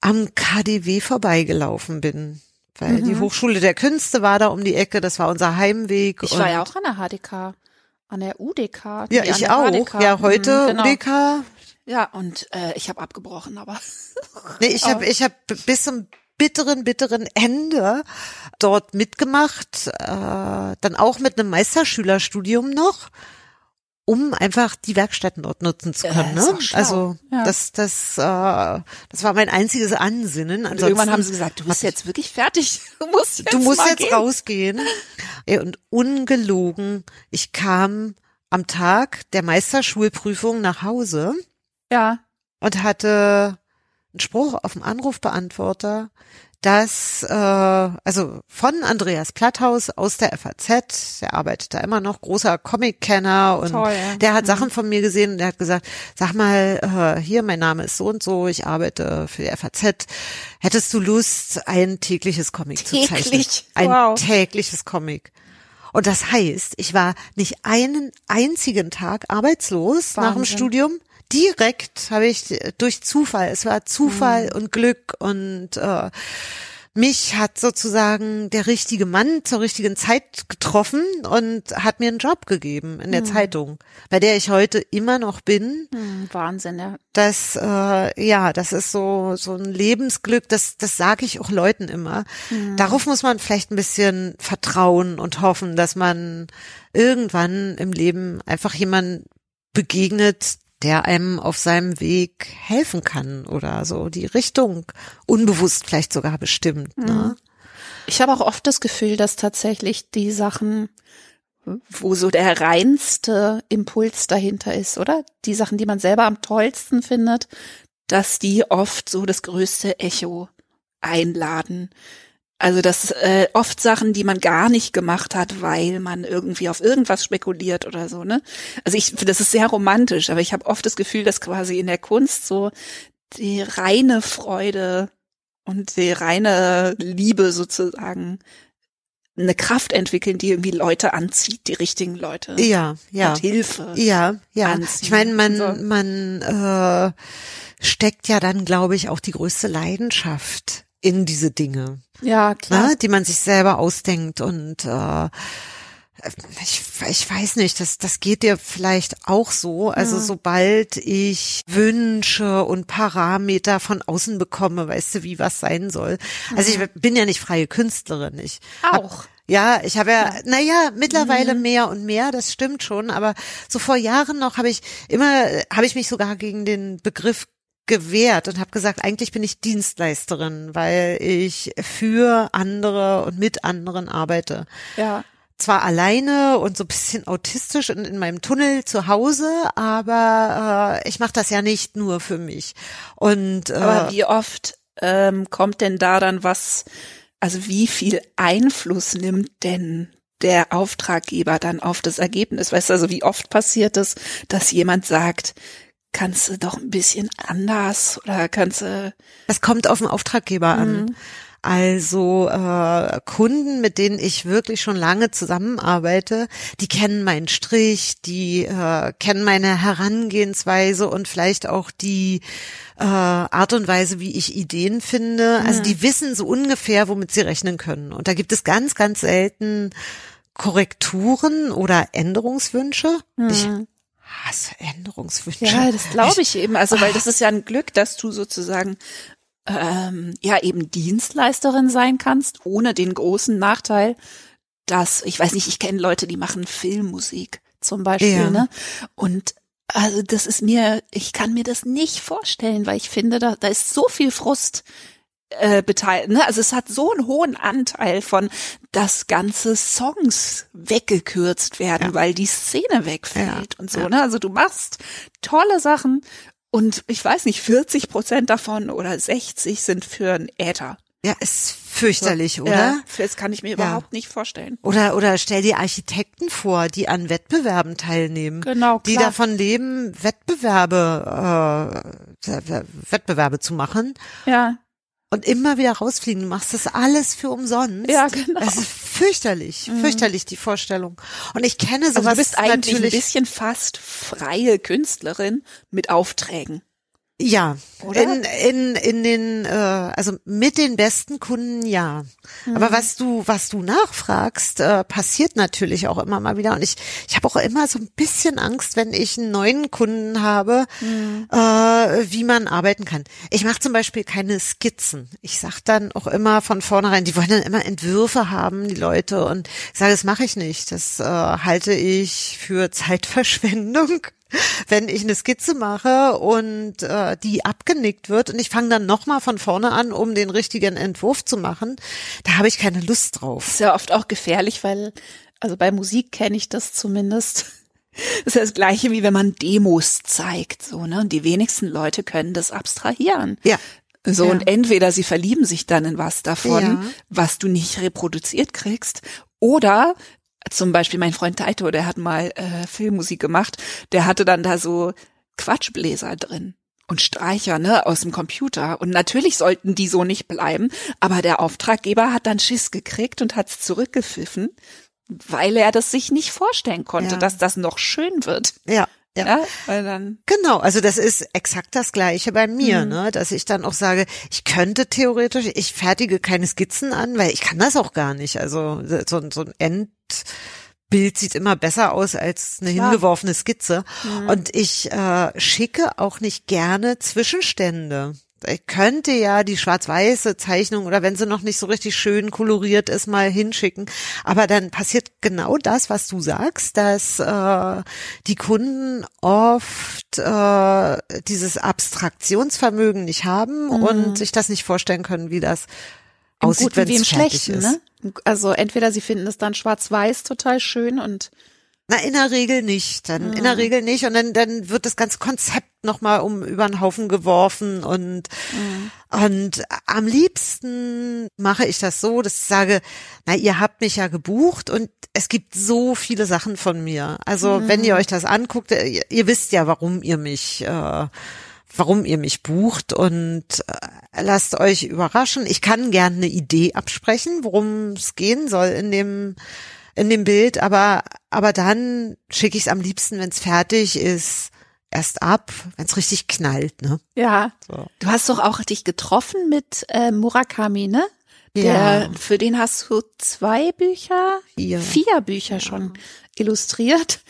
am KDW vorbeigelaufen bin. Weil die Hochschule der Künste war da um die Ecke, das war unser Heimweg. Ich war ja auch an der HDK. An der UDK. Ja, Nee, ich auch. HDK. Ja, heute Mhm, genau. UDK. Ja, und äh, ich habe abgebrochen, aber Nee, ich habe ich hab bis zum bitteren, bitteren Ende dort mitgemacht, äh, dann auch mit einem Meisterschülerstudium noch, um einfach die Werkstätten dort nutzen zu Ja, können. ist ne? Also Ja. das, das, äh, das war mein einziges Ansinnen. Ansonsten, irgendwann haben sie gesagt, du bist jetzt wirklich fertig. Du musst jetzt du musst jetzt gehen. rausgehen. Ey, und ungelogen, ich kam am Tag der Meisterschulprüfung nach Hause Ja. und hatte einen Spruch auf dem Anrufbeantworter, dass, äh, also von Andreas Platthaus aus der FAZ, der arbeitet da immer noch, großer Comic-Kenner und Toll, ja. der hat Mhm. Sachen von mir gesehen und der hat gesagt, sag mal, äh, hier, mein Name ist so und so, ich arbeite für die FAZ. Hättest du Lust, ein tägliches Comic zu zeichnen? Täglich? Ein Wow. tägliches Comic. Und das heißt, ich war nicht einen einzigen Tag arbeitslos nach dem Wahnsinn. Studium. Direkt habe ich durch Zufall, es war Zufall Mhm. und Glück und äh, mich hat sozusagen der richtige Mann zur richtigen Zeit getroffen und hat mir einen Job gegeben in Mhm. der Zeitung, bei der ich heute immer noch bin. Hm, Wahnsinn, ja. Das, äh, ja, das ist so so ein Lebensglück. Das, das sage ich auch Leuten immer. Darauf muss man vielleicht ein bisschen vertrauen und hoffen, dass man irgendwann im Leben einfach jemand begegnet, der einem auf seinem Weg helfen kann oder so die Richtung unbewusst vielleicht sogar bestimmt. Ne? Ich habe auch oft das Gefühl, dass tatsächlich die Sachen, wo so der reinste Impuls dahinter ist, oder? Die Sachen, die man selber am tollsten findet, dass die oft so das größte Echo einladen. Also das äh, oft Sachen, die man gar nicht gemacht hat, weil man irgendwie auf irgendwas spekuliert oder so, ne? Also ich, das ist sehr romantisch, aber ich habe oft das Gefühl, dass quasi in der Kunst so die reine Freude und die reine Liebe sozusagen eine Kraft entwickeln, die irgendwie Leute anzieht, die richtigen Leute. Ja, ja. Und Hilfe. Ja, ja. Anziehen. Ich meine, man, So. man äh, steckt ja dann, glaube ich, auch die größte Leidenschaft in diese Dinge, Ja, klar. ne, die man sich selber ausdenkt und äh, ich, ich weiß nicht, das, das geht dir vielleicht auch so. Also Mhm. sobald ich Wünsche und Parameter von außen bekomme, weißt du, wie was sein soll. Also ich bin ja nicht freie Künstlerin. Ich hab-. Auch. ja, ich habe ja, naja, mittlerweile Mhm. mehr und mehr, das stimmt schon, aber so vor Jahren noch habe ich immer, habe ich mich sogar gegen den Begriff gewehrt und habe gesagt, eigentlich bin ich Dienstleisterin, weil ich für andere und mit anderen arbeite. Ja. Zwar alleine und so ein bisschen autistisch und in meinem Tunnel zu Hause, aber äh, ich mache das ja nicht nur für mich. Und äh, Aber wie oft ähm, kommt denn da dann was, also wie viel Einfluss nimmt denn der Auftraggeber dann auf das Ergebnis? Weißt du, also wie oft passiert es, dass jemand sagt, kannst du doch ein bisschen anders oder kannst du, Das kommt auf den Auftraggeber an. Also äh, Kunden, mit denen ich wirklich schon lange zusammenarbeite, die kennen meinen Strich, die äh, kennen meine Herangehensweise und vielleicht auch die äh, Art und Weise, wie ich Ideen finde. Also die wissen so ungefähr, womit sie rechnen können. Und da gibt es ganz, ganz selten Korrekturen oder Änderungswünsche. Ich hasse Änderungswünsche. ja, das glaube ich eben, also weil das ist ja ein Glück, dass du sozusagen ähm, ja eben Dienstleisterin sein kannst, ohne den großen Nachteil, dass, ich weiß nicht, ich kenne Leute, die machen Filmmusik zum Beispiel, Ja. ne? Und also das ist mir, ich kann mir das nicht vorstellen, weil ich finde, da, da ist so viel Frust äh, beteiligt. Ne? Also es hat so einen hohen Anteil von, dass ganze Songs weggekürzt werden, Ja. weil die Szene wegfällt Ja, und so. ja. Ne? Also du machst tolle Sachen und ich weiß nicht, 40 Prozent davon oder 60 sind für einen Äther. Ja, ist fürchterlich, oder? Ja, das kann ich mir überhaupt nicht vorstellen. Oder, oder stell dir Architekten vor, die an Wettbewerben teilnehmen. Genau, Die klar. davon leben, Wettbewerbe, äh, Wettbewerbe zu machen Ja, und immer wieder rausfliegen. Du machst das alles für umsonst. Ja, genau. Mhm. Das ist fürchterlich, fürchterlich, die Vorstellung. Und ich kenne sowas also du bist eigentlich ein bisschen fast freie Künstlerin mit Aufträgen. Ja, Oder? in in in den äh, also mit den besten Kunden ja. Mhm. Aber was du was du nachfragst, äh, passiert natürlich auch immer mal wieder und ich ich habe auch immer so ein bisschen Angst, wenn ich einen neuen Kunden habe, Mhm. äh, wie man arbeiten kann. Ich mache zum Beispiel keine Skizzen. Ich sag dann auch immer von vornherein, die wollen dann immer Entwürfe haben, die Leute und ich sage, das mache ich nicht. Das äh, halte ich für Zeitverschwendung wenn ich eine Skizze mache und äh, die abgenickt wird und ich fange dann nochmal von vorne an, um den richtigen Entwurf zu machen, da habe ich keine Lust drauf. ist ja oft auch gefährlich, weil, also bei Musik kenne ich das zumindest. Das ist ja das Gleiche, wie wenn man Demos zeigt, so, ne? Und die wenigsten Leute können das abstrahieren. Ja. So, Ja. und entweder sie verlieben sich dann in was davon, Ja. was du nicht reproduziert kriegst, oder zum Beispiel mein Freund Taito, der hat mal äh, Filmmusik gemacht, der hatte dann da so Quatschbläser drin und Streicher, ne, aus dem Computer. Und natürlich sollten die so nicht bleiben, aber der Auftraggeber hat dann Schiss gekriegt und hat's zurückgepfiffen, weil er das sich nicht vorstellen konnte, Ja. dass das noch schön wird. Ja. Ja. Ja, weil dann Genau, also das ist exakt das gleiche bei mir, Mhm. ne, dass ich dann auch sage, ich könnte theoretisch, ich fertige keine Skizzen an, weil ich kann das auch gar nicht. Also so, so ein Endbild sieht immer besser aus als eine Klar. hingeworfene Skizze. Mhm. Und ich äh, schicke auch nicht gerne Zwischenstände. Ich könnte ja die schwarz-weiße Zeichnung oder wenn sie noch nicht so richtig schön koloriert ist, mal hinschicken. Aber dann passiert genau das, was du sagst, dass äh, die Kunden oft äh, dieses Abstraktionsvermögen nicht haben und sich das nicht vorstellen können, wie das im aussieht, wenn es fertig Schlechten, ist. ne? Also entweder sie finden es dann schwarz-weiß total schön und Na, in der Regel nicht. Dann in Mhm. der Regel nicht. Und dann, dann wird das ganze Konzept nochmal um über den Haufen geworfen und Mhm. und am liebsten mache ich das so, dass ich sage, na, ihr habt mich ja gebucht und es gibt so viele Sachen von mir. Also wenn ihr euch das anguckt, äh, ihr, ihr wisst ja, warum ihr mich, äh, warum ihr mich bucht und äh, lasst euch überraschen. Ich kann gern eine Idee absprechen, worum es gehen soll in dem in dem Bild, aber aber dann schicke ich es am liebsten, wenn es fertig ist, erst ab, wenn es richtig knallt, ne? Ja. So. Du hast doch auch dich getroffen mit äh, Murakami, ne? Der, Ja. Für den hast du zwei Bücher, Vier. vier Bücher schon illustriert.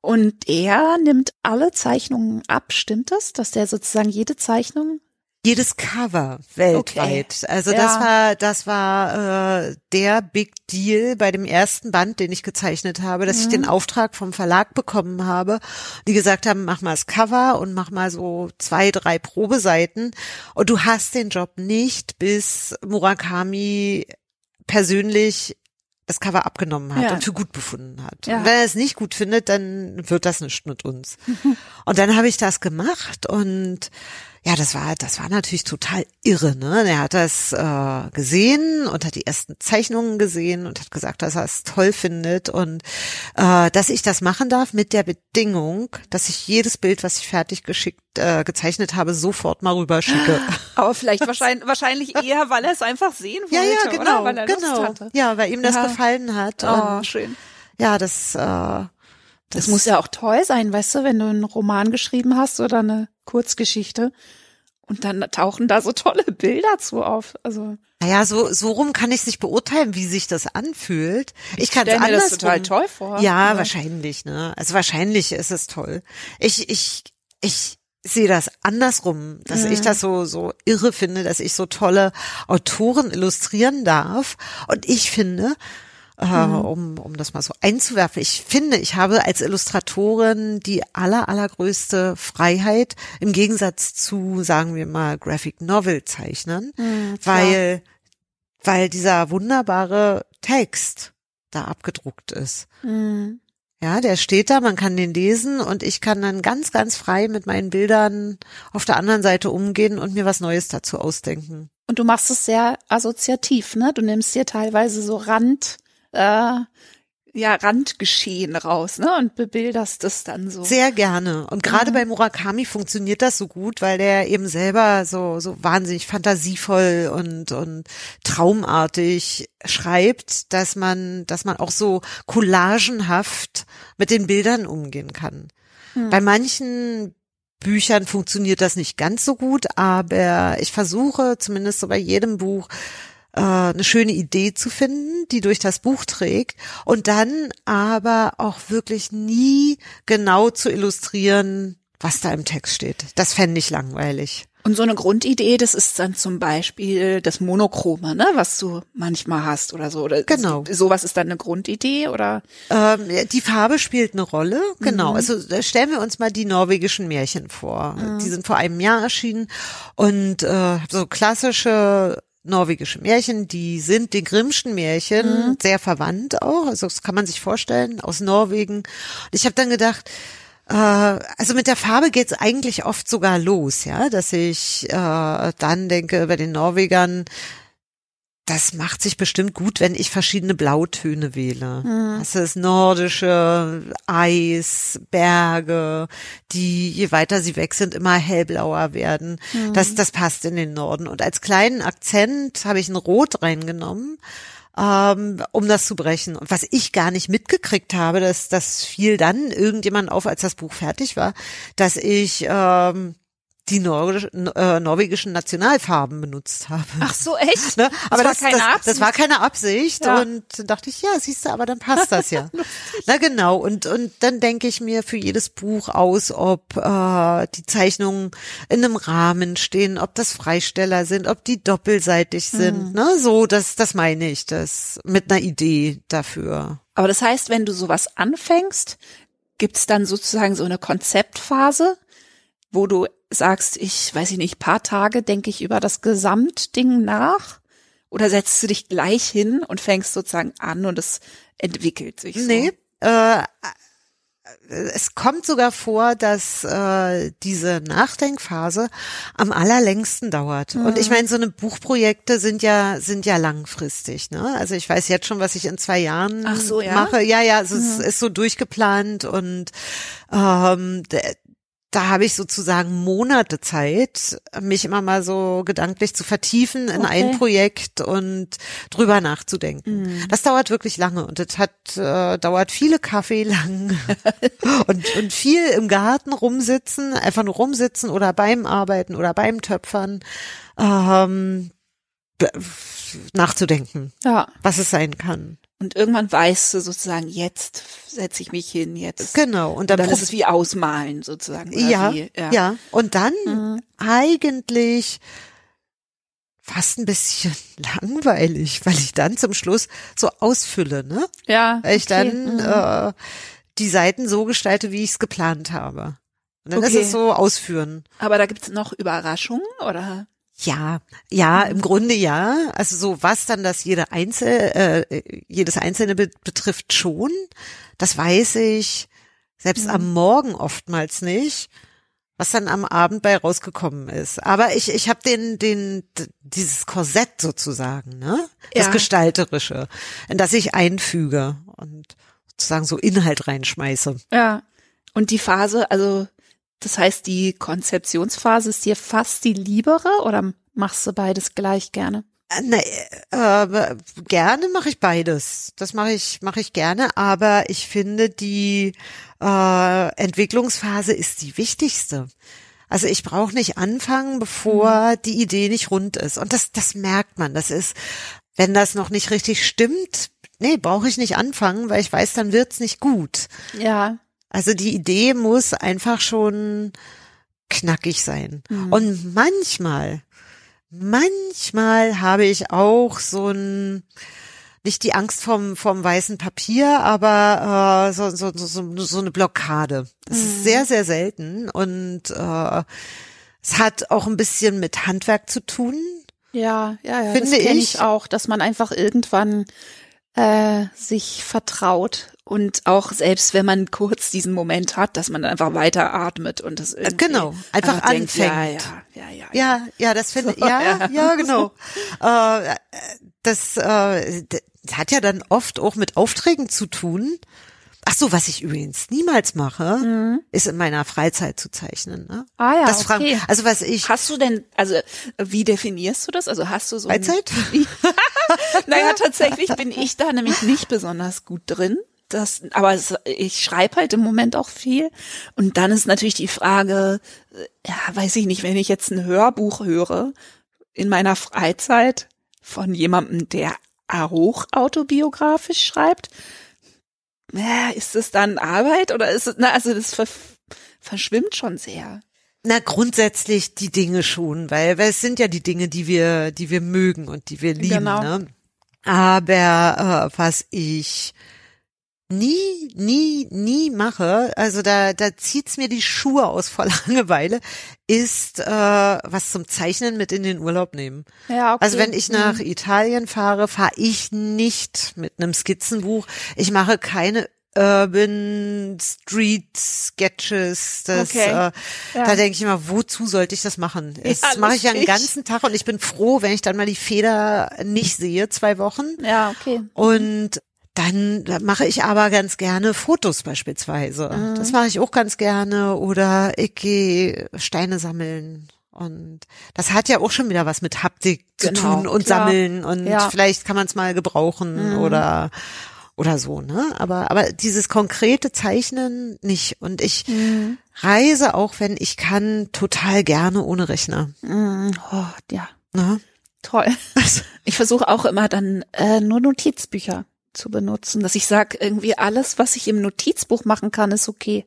Und er nimmt alle Zeichnungen ab, stimmt das? Dass der sozusagen jede Zeichnung jedes Cover weltweit. Also Ja. das war das war äh, der Big Deal bei dem ersten Band, den ich gezeichnet habe, dass ich Mhm. den Auftrag vom Verlag bekommen habe, die gesagt haben, mach mal das Cover und mach mal so zwei, drei Probeseiten und du hast den Job nicht, bis Murakami persönlich das Cover abgenommen hat Ja. und für gut befunden hat. Ja. Und wenn er es nicht gut findet, dann wird das nicht mit uns. und dann habe ich das gemacht und ja, das war, das war natürlich total irre, ne? Er hat das äh, gesehen und hat die ersten Zeichnungen gesehen und hat gesagt, dass er es toll findet und äh, dass ich das machen darf mit der Bedingung, dass ich jedes Bild, was ich fertig geschickt, äh, gezeichnet habe, sofort mal rüberschicke. Aber vielleicht wahrscheinlich, wahrscheinlich eher, weil er es einfach sehen wollte, ja, ja, genau, oder? Weil er genau. Lust hatte. Ja, weil ihm das Ja. gefallen hat. Oh, und schön. ja, das, äh, Das muss ja auch toll sein, weißt du, wenn du einen Roman geschrieben hast oder eine Kurzgeschichte und dann tauchen da so tolle Bilder zu auf. Also Naja, so, so rum kann ich nicht beurteilen, wie sich das anfühlt. Ich kann es das total toll vor. Ja, Aber- wahrscheinlich, ne? Also wahrscheinlich ist es toll. Ich, ich, ich sehe das andersrum, dass Mhm. ich das so, so irre finde, dass ich so tolle Autoren illustrieren darf. Und ich finde, äh, Mhm. um, um das mal so einzuwerfen, ich finde, ich habe als Illustratorin die aller, allergrößte Freiheit im Gegensatz zu, sagen wir mal, Graphic Novel Zeichnern, Mhm, weil, weil dieser wunderbare Text da abgedruckt ist. Mhm. Ja, der steht da, man kann den lesen und ich kann dann ganz, ganz frei mit meinen Bildern auf der anderen Seite umgehen und mir was Neues dazu ausdenken. Und du machst es sehr assoziativ, ne? Du nimmst dir teilweise so Rand, äh, ja, Randgeschehen raus, ne? Und bebilderst es dann so. Sehr gerne. Und gerade bei Murakami funktioniert das so gut, weil der eben selber so, so wahnsinnig fantasievoll und, und traumartig schreibt, dass man, dass man auch so collagenhaft mit den Bildern umgehen kann. Bei manchen Büchern funktioniert das nicht ganz so gut, aber ich versuche zumindest so bei jedem Buch äh, eine schöne Idee zu finden, die durch das Buch trägt und dann aber auch wirklich nie genau zu illustrieren, was da im Text steht. Das fände ich langweilig. Und so eine Grundidee, das ist dann zum Beispiel das Monochrome, ne? Was du manchmal hast oder so. Oder Genau. Sowas ist dann eine Grundidee oder? Ähm, die Farbe spielt eine Rolle, genau. Also äh, stellen wir uns mal die norwegischen Märchen vor. Die sind vor einem Jahr erschienen und äh, so klassische norwegische Märchen, die sind den Grimmschen Märchen sehr verwandt auch. Also das kann man sich vorstellen aus Norwegen. Und ich habe dann gedacht, äh, also mit der Farbe geht's eigentlich oft sogar los, ja, dass ich äh, dann denke bei den Norwegern, das macht sich bestimmt gut, wenn ich verschiedene Blautöne wähle. Das ist nordische Eis, Berge, die je weiter sie weg sind immer hellblauer werden. Das, das passt in den Norden. Und als kleinen Akzent habe ich ein Rot reingenommen ähm, um das zu brechen. Und was ich gar nicht mitgekriegt habe, dass das fiel dann irgendjemand auf, als das Buch fertig war, dass ich ähm, die äh, norwegischen Nationalfarben benutzt habe. Ach so, echt? Ne? Aber war das, keine das, Absicht? das war keine Absicht Ja. und dann dachte ich, ja, siehst du, aber dann passt das ja. Na genau und und dann denke ich mir für jedes Buch aus, ob äh, die Zeichnungen in einem Rahmen stehen, ob das Freisteller sind, ob die doppelseitig sind, ne? So, das das meine ich, das mit einer Idee dafür. Aber das heißt, wenn du sowas anfängst, gibt's dann sozusagen so eine Konzeptphase, wo du sagst, ich weiß ich nicht, paar Tage denke ich über das Gesamtding nach? Oder setzt du dich gleich hin und fängst sozusagen an und es entwickelt sich so? Nee, äh, es kommt sogar vor, dass äh, diese Nachdenkphase am allerlängsten dauert. Mhm. Und ich meine, so eine Buchprojekte sind ja sind ja langfristig. Ne? Also ich weiß jetzt schon, was ich in zwei Jahren so, ja? mache. Ja, ja, also mhm. es ist so durchgeplant und ähm, da habe ich sozusagen Monate Zeit, mich immer mal so gedanklich zu vertiefen in okay. ein Projekt und drüber nachzudenken. Mm. Das dauert wirklich lange und das hat äh, dauert viele Kaffee lang und, und viel im Garten rumsitzen, einfach nur rumsitzen oder beim Arbeiten oder beim Töpfern. Ähm, nachzudenken, ja. was es sein kann. Und irgendwann weißt du sozusagen, jetzt setze ich mich hin, jetzt. Genau. Und dann, und dann ist es wie ausmalen sozusagen. Ja, wie, ja, ja. Und dann mhm. eigentlich fast ein bisschen langweilig, weil ich dann zum Schluss so ausfülle, ne? Ja. Weil ich okay. dann mhm. äh, die Seiten so gestalte, wie ich es geplant habe. Und dann okay. ist es so ausführen. Aber da gibt's noch Überraschungen oder? Ja, ja, im Grunde ja. Also so was dann das jede Einzel, äh, jedes Einzelne be betrifft schon. Das weiß ich selbst mhm. am Morgen oftmals nicht, was dann am Abend bei rausgekommen ist. Aber ich, ich habe den, den, dieses Korsett sozusagen, ne? Das ja. Gestalterische, in das ich einfüge und sozusagen so Inhalt reinschmeiße. Ja. Und die Phase, also das heißt, die Konzeptionsphase ist dir fast die liebere oder machst du beides gleich gerne? Äh, nee, äh, gerne mache ich beides. Das mache ich mache ich gerne, aber ich finde die äh, Entwicklungsphase ist die wichtigste. Also ich brauche nicht anfangen, bevor mhm. die Idee nicht rund ist. Und das das merkt man. Das ist, wenn das noch nicht richtig stimmt, nee, brauche ich nicht anfangen, weil ich weiß, dann wird's nicht gut. Ja. Also die Idee muss einfach schon knackig sein. Mhm. Und manchmal, manchmal habe ich auch so ein, nicht die Angst vom, vom weißen Papier, aber äh, so, so, so, so eine Blockade. Das mhm. ist sehr, sehr selten und äh, es hat auch ein bisschen mit Handwerk zu tun. Ja, ja, ja. Finde das ich. ich auch, dass man einfach irgendwann äh, sich vertraut und auch selbst wenn man kurz diesen Moment hat, dass man einfach weiter atmet und das irgendwie genau einfach anfängt. Denkt, ja, ja, ja, ja, ja, ja, das finde so, ja, ja, ja, genau. äh, das, äh, das hat ja dann oft auch mit Aufträgen zu tun. Ach so, was ich übrigens niemals mache, mhm. ist in meiner Freizeit zu zeichnen. Ne? Ah ja, das okay. Fragen, also was ich. Hast du denn, also wie definierst du das? Also hast du so Freizeit? naja, tatsächlich bin ich da nämlich nicht besonders gut drin. Das, aber ich schreibe halt im Moment auch viel. Und dann ist natürlich die Frage, äh, ja, weiß ich nicht, wenn ich jetzt ein Hörbuch höre in meiner Freizeit von jemandem, der auch autobiografisch schreibt, ja, ist es dann Arbeit oder ist es, na, also das ver, verschwimmt schon sehr. Na, grundsätzlich die Dinge schon, weil, weil es sind ja die Dinge, die wir, die wir mögen und die wir lieben. Genau. Ne? Aber äh, was ich nie, nie, nie mache, also da, da zieht's mir die Schuhe aus vor Langeweile, ist äh, was zum Zeichnen mit in den Urlaub nehmen. Ja, okay. Also wenn ich nach mhm. Italien fahre, fahre ich nicht mit einem Skizzenbuch. Ich mache keine Urban Street Sketches. Das, okay. äh, ja. Da denke ich immer, wozu sollte ich das machen? Das ja, mache ich ja den ganzen Tag und ich bin froh, wenn ich dann mal die Feder nicht sehe, zwei Wochen. Ja, okay. Und dann mache ich aber ganz gerne Fotos beispielsweise. Mhm. Das mache ich auch ganz gerne. Oder ich gehe Steine sammeln. Und das hat ja auch schon wieder was mit Haptik zu genau, tun und klar. sammeln. Und ja. vielleicht kann man es mal gebrauchen mhm. oder oder so, ne? Aber, aber dieses konkrete Zeichnen nicht. Und ich mhm. reise auch, wenn ich kann, total gerne ohne Rechner. Mhm. Oh, ja. Na? Toll. Ich versuche auch immer dann äh, nur Notizbücher zu benutzen, dass ich sage, irgendwie alles, was ich im Notizbuch machen kann, ist okay.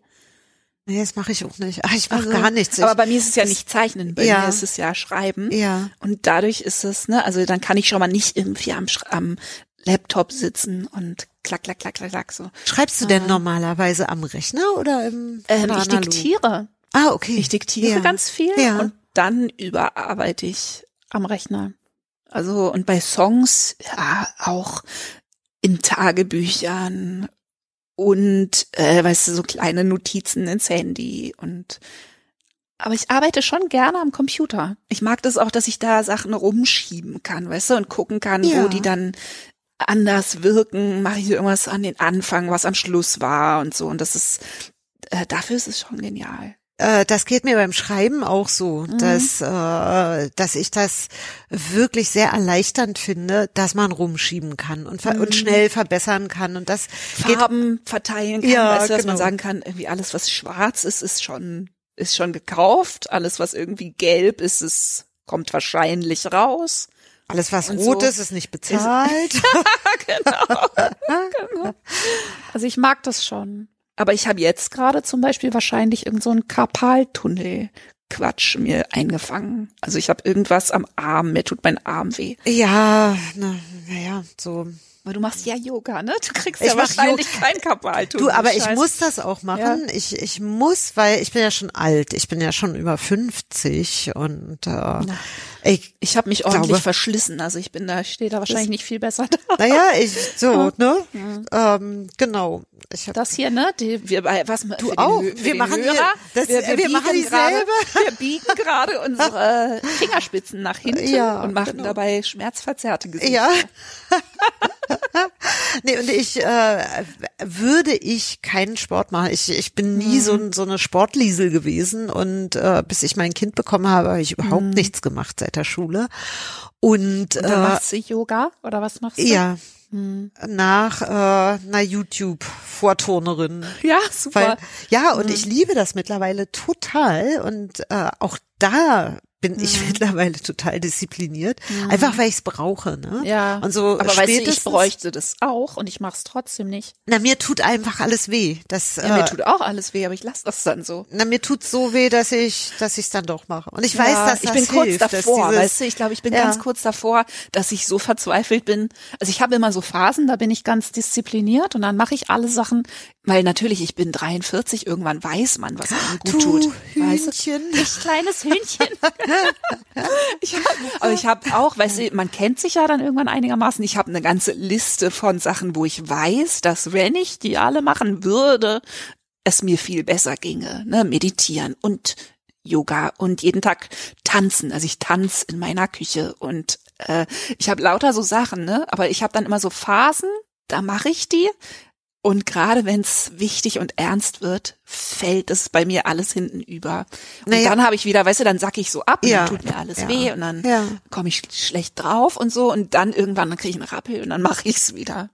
Nee, das mache ich auch nicht. Ach, ich mache also, gar nichts. Ich, aber bei mir ist es ja nicht Zeichnen, bei ja. mir ist es ja Schreiben. Ja. Und dadurch ist es, ne, also dann kann ich schon mal nicht irgendwie am, am Laptop sitzen und klack, klack, klack, klack, klack so. Schreibst du denn äh, normalerweise am Rechner oder im ähm, Ich diktiere. Ah, okay. Ich diktiere ja. ganz viel ja. und dann überarbeite ich am Rechner. Also und bei Songs ja auch in Tagebüchern und äh, weißt du, so kleine Notizen ins Handy und aber ich arbeite schon gerne am Computer. Ich mag das auch, dass ich da Sachen rumschieben kann, weißt du, und gucken kann, Ja. wo die dann anders wirken. Mache ich irgendwas an den Anfang, was am Schluss war und so. Und das ist, äh, dafür ist es schon genial. Äh, das geht mir beim Schreiben auch so, Mhm. dass, äh, dass ich das wirklich sehr erleichternd finde, dass man rumschieben kann und, Mhm. und schnell verbessern kann. Und das geht Farben verteilen kann, Ja, weißt du, dass man genau. sagen kann, irgendwie alles, was schwarz ist, ist schon, ist schon gekauft. Alles, was irgendwie gelb ist, ist, kommt wahrscheinlich raus. alles, was und rot so ist, ist nicht bezahlt. genau. Also ich mag das schon. Aber ich habe jetzt gerade zum Beispiel wahrscheinlich irgend so einen Karpaltunnel Quatsch mir eingefangen. Also ich habe irgendwas am Arm, mir tut mein Arm weh. ja, na, naja, so. Aber du machst ja Yoga, ne? Du kriegst Ich ja wahrscheinlich keinen Karpaltunnel. Du, aber ich Scheiße. muss das auch machen. Ich, ich muss, weil ich bin ja schon alt. Ich bin ja schon über 50 und äh, ich, Ich habe mich ordentlich glaube- verschlissen, also ich bin da, ich stehe da wahrscheinlich nicht viel besser da. naja, ich so, ne? Ähm, genau. Ich hab, Das hier, ne? Die, wir bei was Du den auch. Für Wir den machen hier- Hörer, das- wir, wir, wir biegen machen gerade, dieselbe. wir biegen gerade unsere Fingerspitzen nach hinten Ja, und machen genau. dabei schmerzverzerrte Gesichter. ja. nee, und ich äh, würde ich keinen Sport machen. Ich, ich bin nie so, ein- so eine Sportliesel gewesen und äh, bis ich mein Kind bekommen habe, habe ich überhaupt nichts gemacht seit der Schule. Und, Und äh, machst du Yoga oder was machst du? ja, nach äh, einer YouTube-Vorturnerin. Ja, super. Weil, ja, und ich liebe das mittlerweile total und äh, auch da bin ich mittlerweile total diszipliniert, einfach weil ich es brauche, ne? ja. Und so aber weißt du, ich bräuchte das auch und ich mach's trotzdem nicht. na mir tut einfach alles weh. Das, Ja, mir äh, tut auch alles weh, aber ich lasse das dann so. na mir tut's so weh, dass ich, dass ich's dann doch mache. Und ich weiß, Ja, dass ich das bin kurz hilft, dass davor, dieses, weißt du, ich glaube, ich bin Ja. ganz kurz davor, dass ich so verzweifelt bin. Also ich habe immer so Phasen, da bin ich ganz diszipliniert und dann mache ich alle Sachen, weil natürlich, ich bin 43, irgendwann weiß man, was einem gut du tut. Weißt du? Hühnchen. Ich kleines Hühnchen. ich hab, aber ich habe auch, weißt du, man kennt sich ja dann irgendwann einigermaßen. Ich habe eine ganze Liste von Sachen, wo ich weiß, dass wenn ich die alle machen würde, es mir viel besser ginge. Ne? Meditieren und Yoga und jeden Tag tanzen. Also ich tanze in meiner Küche und äh, ich habe lauter so Sachen, ne? Aber ich habe dann immer so Phasen, da mache ich die. Und gerade wenn es wichtig und ernst wird, fällt es bei mir alles hinten über. Und Naja. dann habe ich wieder, weißt du, dann sack ich so ab und Ja. dann tut mir alles Ja. weh und dann Ja. komme ich schlecht drauf und so und dann irgendwann dann kriege ich einen Rappel und dann mache ich's wieder.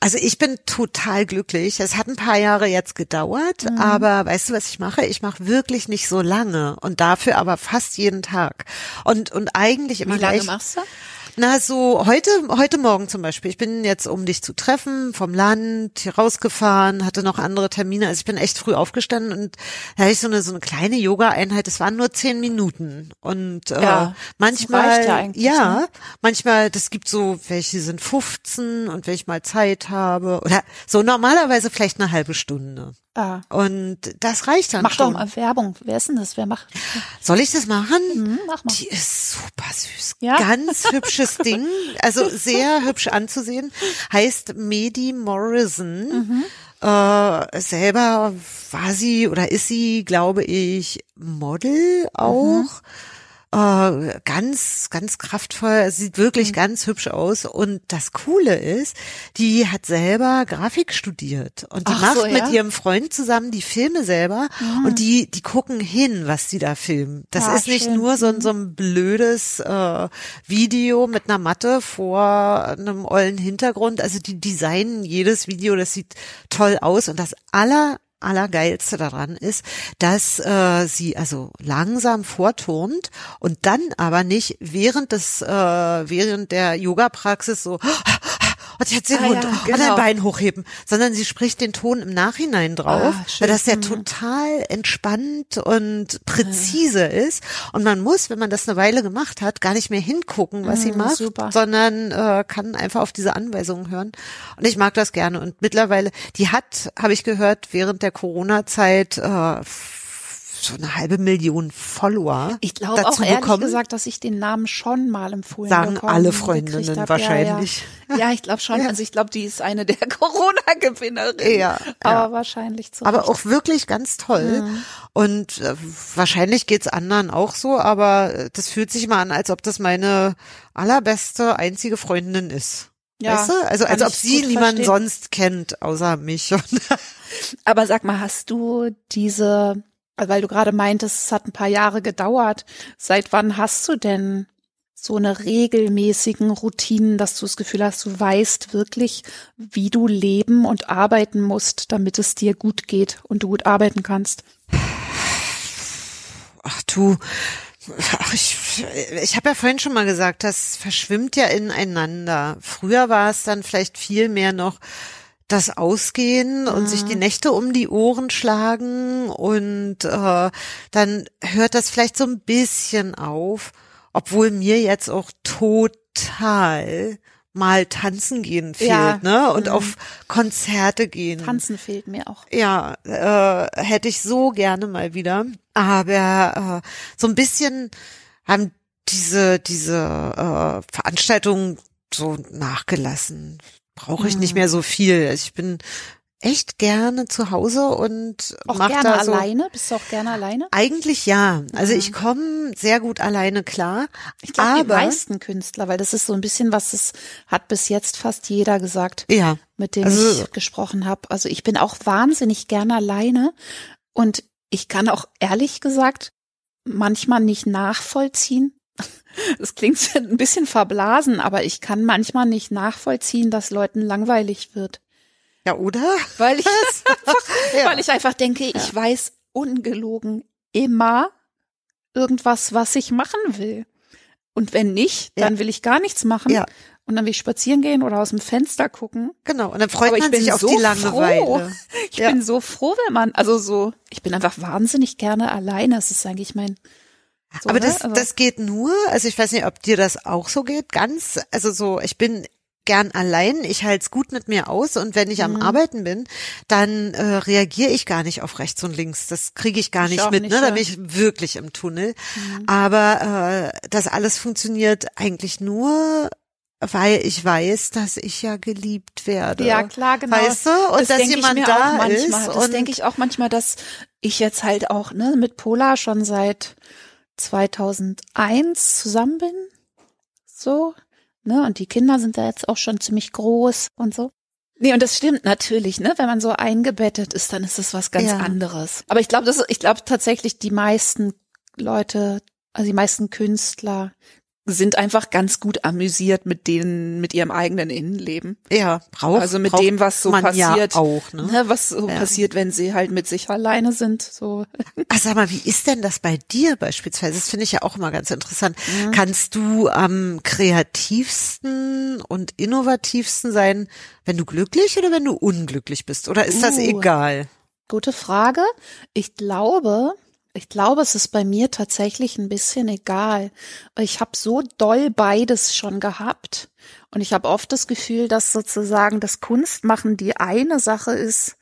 Also ich bin total glücklich. Es hat ein paar Jahre jetzt gedauert, Mhm. aber weißt du, was ich mache? Ich mache wirklich nicht so lange und dafür aber fast jeden Tag. Und und eigentlich immer Wie lange gleich. machst du? Na, so heute, heute Morgen zum Beispiel. Ich bin jetzt, um dich zu treffen, vom Land hier rausgefahren, hatte noch andere Termine. Also ich bin echt früh aufgestanden und da hatte ich so eine, so eine kleine Yoga-Einheit. Es waren nur zehn Minuten. Und äh, Ja, manchmal, ja ja, ne? manchmal, das gibt so, welche sind 15 und wenn ich mal Zeit habe. Oder so normalerweise vielleicht eine halbe Stunde. Ah. Und das reicht dann Mach doch schon. mal Werbung. Wer ist denn das? Wer macht? Soll ich das machen? Hm, mach mal. Die ist super süß. Ja? Ganz hübsches Ding. Also sehr hübsch anzusehen. Heißt Medi Morrison. Mhm. Äh, selber war sie oder ist sie, glaube ich, Model auch. Mhm. Äh, ganz, ganz kraftvoll, sieht wirklich Mhm. ganz hübsch aus. Und das Coole ist, die hat selber Grafik studiert und die Ach macht so, mit ja? ihrem Freund zusammen die Filme selber und die, die gucken hin, was sie da filmen. Das Ah, ist nicht schön. nur so ein, so ein blödes äh, Video mit einer Matte vor einem ollen Hintergrund. Also die designen jedes Video, das sieht toll aus und das aller Allergeilste daran ist, dass äh, sie also langsam vorturnt und dann aber nicht während des äh, während der Yoga-Praxis so und jetzt den Ah, Hund ja, genau. ein Bein hochheben, sondern sie spricht den Ton im Nachhinein drauf, Ah, weil das ja total entspannt und präzise ist. Und man muss, wenn man das eine Weile gemacht hat, gar nicht mehr hingucken, was sie Mm, macht, super. sondern äh, kann einfach auf diese Anweisungen hören. Und ich mag das gerne. Und mittlerweile, die hat, habe ich gehört, während der Corona-Zeit äh, so eine halbe Million Follower. Ich glaube auch ehrlich bekommen. gesagt, dass ich den Namen schon mal empfohlen Sagen alle Freundinnen wahrscheinlich. Ja, ja. ja, ich glaube schon. Ja. Also ich glaube, die ist eine der Corona-Gewinnerinnen. Ja, aber wahrscheinlich zu. Aber auch wirklich ganz toll. Mhm. Und äh, wahrscheinlich geht's anderen auch so, aber das fühlt sich mal an, als ob das meine allerbeste, einzige Freundin ist. Ja, weißt du? Also als ob sie niemanden sonst kennt, außer mich. Aber sag mal, hast du diese, weil du gerade meintest, es hat ein paar Jahre gedauert. Seit wann hast du denn so eine regelmäßigen Routinen, dass du das Gefühl hast, du weißt wirklich, wie du leben und arbeiten musst, damit es dir gut geht und du gut arbeiten kannst? Ach du, Ach, ich ich habe ja vorhin schon mal gesagt, das verschwimmt ja ineinander. Früher war es dann vielleicht viel mehr noch das Ausgehen mhm. und sich die mhm. Nächte um die Ohren schlagen und äh, dann hört das vielleicht so ein bisschen auf, obwohl mir jetzt auch total mal tanzen gehen fehlt, ja. ne? Und mhm. auf Konzerte gehen. Tanzen fehlt mir auch. Ja, äh, hätte ich so gerne mal wieder. Aber äh, so ein bisschen haben diese diese äh, Veranstaltungen so nachgelassen. Brauche ich nicht mehr so viel. Ich bin echt gerne zu Hause und auch mach gerne da so, alleine. Bist du auch gerne alleine? Eigentlich ja. Also mhm. ich komme sehr gut alleine klar. Ich glaube die meisten Künstler, weil das ist so ein bisschen was es hat bis jetzt fast jeder gesagt, ja. mit dem also, ich gesprochen habe. Also ich bin auch wahnsinnig gerne alleine und ich kann auch ehrlich gesagt manchmal nicht nachvollziehen. Das klingt ein bisschen verblasen, aber ich kann manchmal nicht nachvollziehen, dass Leuten langweilig wird. Ja, oder? Weil ich, einfach, ja. weil ich einfach denke, ich ja. weiß ungelogen immer irgendwas, was ich machen will. Und wenn nicht, dann ja. will ich gar nichts machen. Ja. Und dann will ich spazieren gehen oder aus dem Fenster gucken. Genau, und dann freut Aber man sich auf so die Langeweile. Froh. Ich ja. bin so froh, wenn man, also so, ich bin einfach wahnsinnig gerne alleine. Das ist eigentlich mein. So, Aber das, also, das geht nur, also ich weiß nicht, ob dir das auch so geht, ganz, also so, ich bin gern allein. Ich halte es gut mit mir aus und wenn ich mhm. am Arbeiten bin, dann äh, reagiere ich gar nicht auf rechts und links. Das kriege ich gar ich nicht mit. Nicht, ne? Da bin ich wirklich im Tunnel. Mhm. Aber äh, das alles funktioniert eigentlich nur weil ich weiß, dass ich ja geliebt werde. Ja, klar, genau. Weißt du? Und das dass jemand da manchmal. ist. Das denke ich auch manchmal, dass ich jetzt halt auch ne, mit Pola schon seit 2001 zusammen bin. So. Ne? Und die Kinder sind da jetzt auch schon ziemlich groß und so. Nee, und das stimmt natürlich, ne? Wenn man so eingebettet ist, dann ist das was ganz ja. anderes. Aber ich glaube, das ist, ich glaube tatsächlich, die meisten Leute, also die meisten Künstler sind einfach ganz gut amüsiert mit denen, mit ihrem eigenen Innenleben. Ja, braucht Also mit dem, was so passiert. Ja auch, ne? ne? Was so ja. passiert, wenn sie halt mit sich alleine sind, so. Ach, sag mal, wie ist denn das bei dir beispielsweise? Das finde ich ja auch immer ganz interessant. Mhm. Kannst du am kreativsten und innovativsten sein, wenn du glücklich oder wenn du unglücklich bist? Oder ist uh, das egal? Gute Frage. Ich glaube, ich glaube, es ist bei mir tatsächlich ein bisschen egal. Ich habe so doll beides schon gehabt. Und ich habe oft das Gefühl, dass sozusagen das Kunstmachen die eine Sache ist,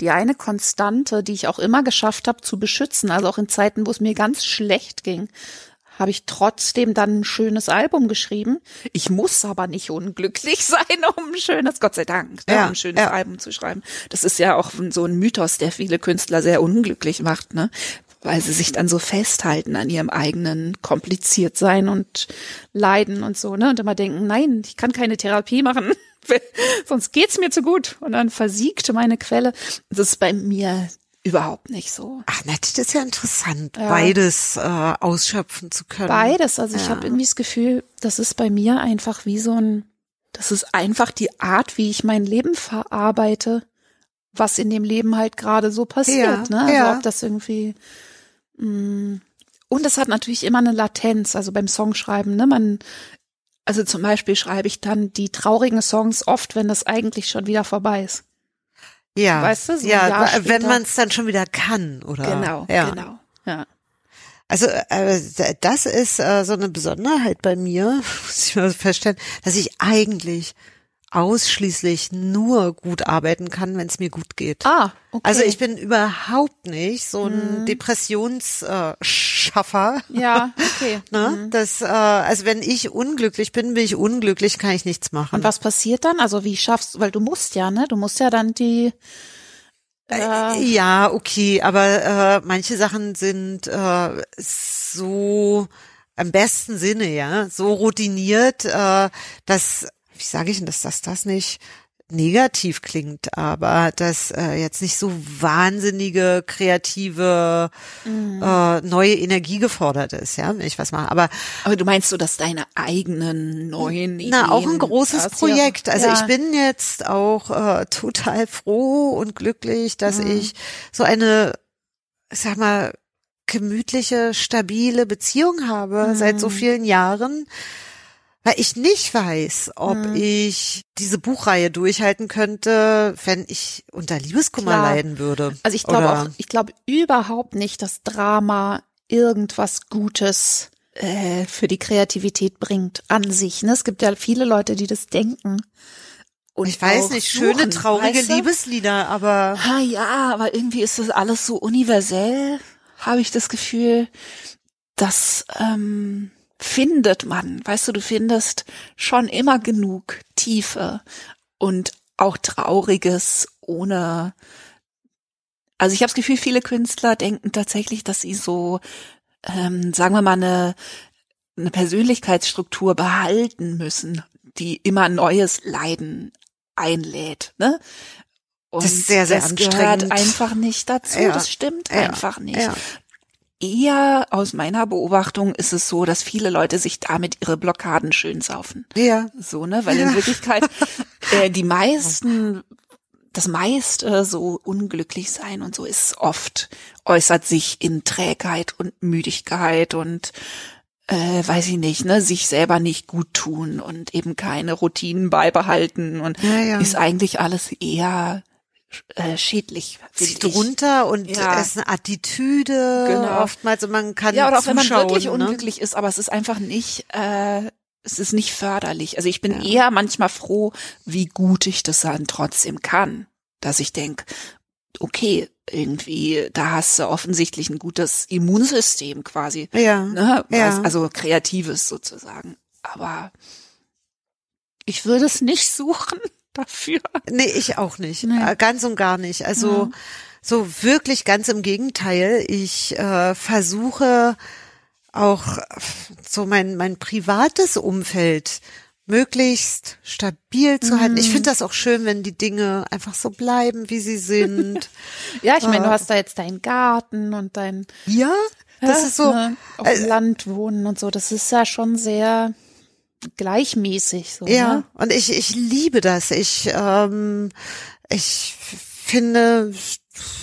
die eine Konstante, die ich auch immer geschafft habe zu beschützen. Also auch in Zeiten, wo es mir ganz schlecht ging, habe ich trotzdem dann ein schönes Album geschrieben. Ich muss aber nicht unglücklich sein, um ein schönes, Gott sei Dank, ne, ja, um ein schönes ja. Album zu schreiben. Das ist ja auch so ein Mythos, der viele Künstler sehr unglücklich macht. Ne? Weil sie sich dann so festhalten an ihrem eigenen kompliziert sein und leiden und so, ne? Und immer denken, nein, ich kann keine Therapie machen, sonst geht's mir zu gut. Und dann versiegte meine Quelle. Das ist bei mir überhaupt nicht so. Ach, nett, das ist ja interessant, ja. beides äh, ausschöpfen zu können. Beides, also ja. ich habe irgendwie das Gefühl, das ist bei mir einfach wie so ein, das ist einfach die Art, wie ich mein Leben verarbeite, was in dem Leben halt gerade so passiert, ja, ne? Also ob das irgendwie. Und es hat natürlich immer eine Latenz, also beim Songschreiben, ne? Man, also zum Beispiel schreibe ich dann die traurigen Songs oft, wenn das eigentlich schon wieder vorbei ist. Ja. Weißt du, so ja, wenn man es dann schon wieder kann, oder? Genau, ja. genau, ja. Also äh, das ist äh, so eine Besonderheit bei mir, muss ich mal feststellen, dass ich eigentlich ausschließlich nur gut arbeiten kann, wenn es mir gut geht. Ah, okay. Also ich bin überhaupt nicht so ein mhm. Depressionsschaffer. Ja, okay. ne? Mhm. Das, äh, also wenn ich unglücklich bin, bin ich unglücklich, kann ich nichts machen. Und was passiert dann? Also wie schaffst du, weil du musst ja, ne? Du musst ja dann die äh, äh ja, okay, aber äh, manche Sachen sind äh, so im besten Sinne, ja, so routiniert, äh, dass wie sage ich denn, dass das das nicht negativ klingt, aber dass äh, jetzt nicht so wahnsinnige kreative mhm. äh, neue Energie gefordert ist, ja, wenn ich was mache. Aber aber du meinst so, dass deine eigenen neuen Ideen, na auch ein großes Projekt. Also ja. ich bin jetzt auch äh, total froh und glücklich, dass mhm. ich so eine, sag mal gemütliche, stabile Beziehung habe mhm. seit so vielen Jahren weil ich nicht weiß, ob mhm. ich diese Buchreihe durchhalten könnte, wenn ich unter Liebeskummer Klar. leiden würde. Also ich glaube auch, ich glaube überhaupt nicht, dass Drama irgendwas Gutes äh, für die Kreativität bringt an sich. Ne? Es gibt ja viele Leute, die das denken. Und ich weiß nicht, schöne, suchen, traurige weißt du? Liebeslieder, aber. Ah ja, aber irgendwie ist das alles so universell, habe ich das Gefühl, dass ähm, findet man, weißt du, du findest schon immer genug Tiefe und auch Trauriges ohne, also ich habe das Gefühl, viele Künstler denken tatsächlich, dass sie so, ähm, sagen wir mal, eine, eine Persönlichkeitsstruktur behalten müssen, die immer neues Leiden einlädt, ne? Und das ist sehr, sehr das anstrengend. gehört einfach nicht dazu. Ja. Das stimmt ja. einfach nicht. Ja eher aus meiner Beobachtung ist es so, dass viele Leute sich damit ihre Blockaden schön saufen. Ja. So, ne? Weil ja. in Wirklichkeit äh, die meisten, das meiste so unglücklich sein und so ist oft, äußert sich in Trägheit und Müdigkeit und äh, weiß ich nicht, ne, sich selber nicht gut tun und eben keine Routinen beibehalten und ja, ja. ist eigentlich alles eher äh, schädlich. Zieht runter und ja. es ist eine Attitüde genau. oftmals und man kann Ja, oder auch wenn man wirklich ne? unglücklich ist, aber es ist einfach nicht, äh, es ist nicht förderlich. Also ich bin ja. eher manchmal froh, wie gut ich das dann trotzdem kann. Dass ich denk, okay, irgendwie, da hast du offensichtlich ein gutes Immunsystem quasi. Ja. Ne? ja. Also kreatives sozusagen. Aber ich würde es nicht suchen dafür. Nee, ich auch nicht. Nee. Äh, ganz und gar nicht. Also ja. so wirklich ganz im Gegenteil. Ich äh, versuche auch so mein, mein privates Umfeld möglichst stabil zu halten. Ich mhm. finde das auch schön, wenn die Dinge einfach so bleiben, wie sie sind. ja, ich meine, du äh. hast da jetzt deinen Garten und dein Ja, das ja, ist so ne, auf äh, Land wohnen und so. Das ist ja schon sehr gleichmäßig. So, ja, ne? und ich, ich liebe das. Ich, ähm, ich finde,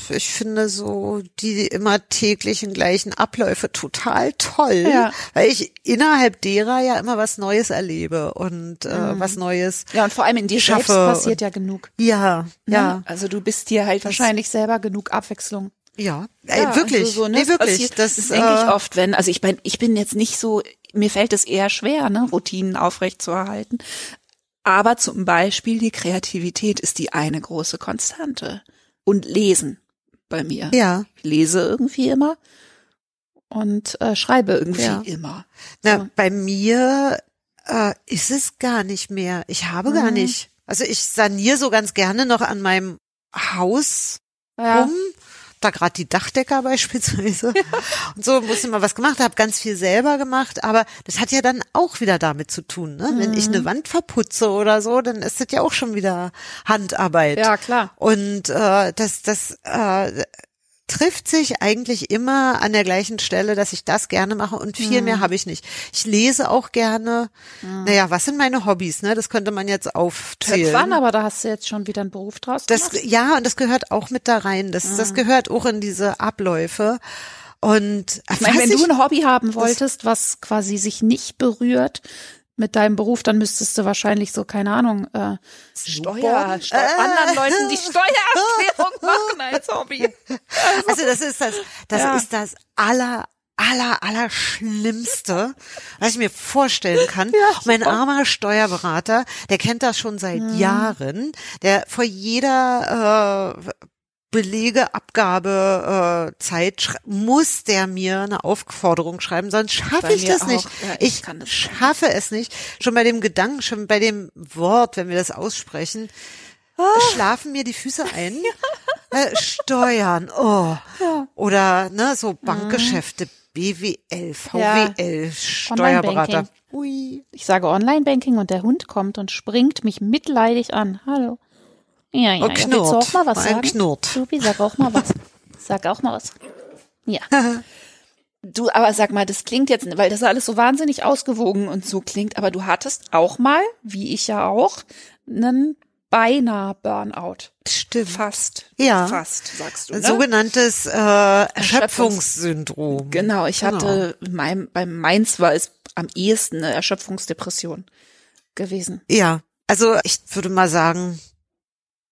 ich finde so die immer täglichen gleichen Abläufe total toll, ja. weil ich innerhalb derer ja immer was Neues erlebe und äh, mhm. was Neues. Ja, und vor allem in dir schaffe. selbst passiert ja genug. Ja, ne? ja. Also du bist dir halt das wahrscheinlich selber genug Abwechslung. Ja, ey, ja wirklich. Also so, ne? Nee, wirklich. Passiert, das, das denke ich äh, oft, wenn, also ich bin, ich bin jetzt nicht so mir fällt es eher schwer, ne, Routinen aufrechtzuerhalten. Aber zum Beispiel die Kreativität ist die eine große Konstante. Und Lesen bei mir. Ja. Ich lese irgendwie immer und äh, schreibe irgendwie ja. immer. Na, so. bei mir äh, ist es gar nicht mehr. Ich habe mhm. gar nicht. Also ich saniere so ganz gerne noch an meinem Haus ja. rum da gerade die Dachdecker beispielsweise. Ja. Und so musste mal was gemacht, habe ganz viel selber gemacht, aber das hat ja dann auch wieder damit zu tun, ne? Mhm. Wenn ich eine mhm. Wand verputze oder so, dann ist das ja auch schon wieder Handarbeit. Ja, klar. Und äh, das, das äh, trifft sich eigentlich immer an der gleichen Stelle, dass ich das gerne mache und viel mhm. mehr habe ich nicht. Ich lese auch gerne. Mhm. Naja, was sind meine Hobbys? Ne, das könnte man jetzt aufzählen. Töpfern, aber da hast du jetzt schon wieder einen Beruf draus das, gemacht. Ja, und das gehört auch mit da rein. Das, mhm. das gehört auch in diese Abläufe. Und ich meine, wenn ich, du ein Hobby haben wolltest, was quasi sich nicht berührt mit deinem Beruf, dann müsstest du wahrscheinlich so, keine Ahnung, äh, Steuer, Steuer äh. anderen Leuten die Steuererklärung machen als Hobby. Also, also das ist das, das ja. ist das aller aller, aller Schlimmste, was ich mir vorstellen kann. Ja, mein armer Steuerberater, der kennt das schon seit mhm. Jahren, der vor jeder äh, Belegeabgabe äh, Zeit muss der mir eine Aufforderung schreiben, sonst schaffe ich das auch. nicht. Ja, ich, ich schaffe es nicht. Schon bei dem Gedanken, schon bei dem Wort, wenn wir das aussprechen, oh. schlafen mir die Füße ein. Ja. Äh, Steuern, oh. Ja. Oder ne, so Bankgeschäfte, BWL, VWL, Steuerberater. Ui. Ich sage Online-Banking und der Hund kommt und springt mich mitleidig an. Hallo. Ja, ja, und knurrt. Ja. Willst du auch mal was sagen? Knurrt. Supi, sag auch mal was. Sag auch mal was. Ja. Du, aber sag mal, das klingt jetzt, weil das alles so wahnsinnig ausgewogen und so klingt, aber du hattest auch mal, wie ich ja auch, einen beinahe Burnout. Stimmt. Fast. Ja. Fast, sagst du. Ne? Sogenanntes äh, Erschöpfungssyndrom. Genau, ich genau. hatte, mein, beim meins war es am ehesten eine Erschöpfungsdepression gewesen. Ja, also ich würde mal sagen,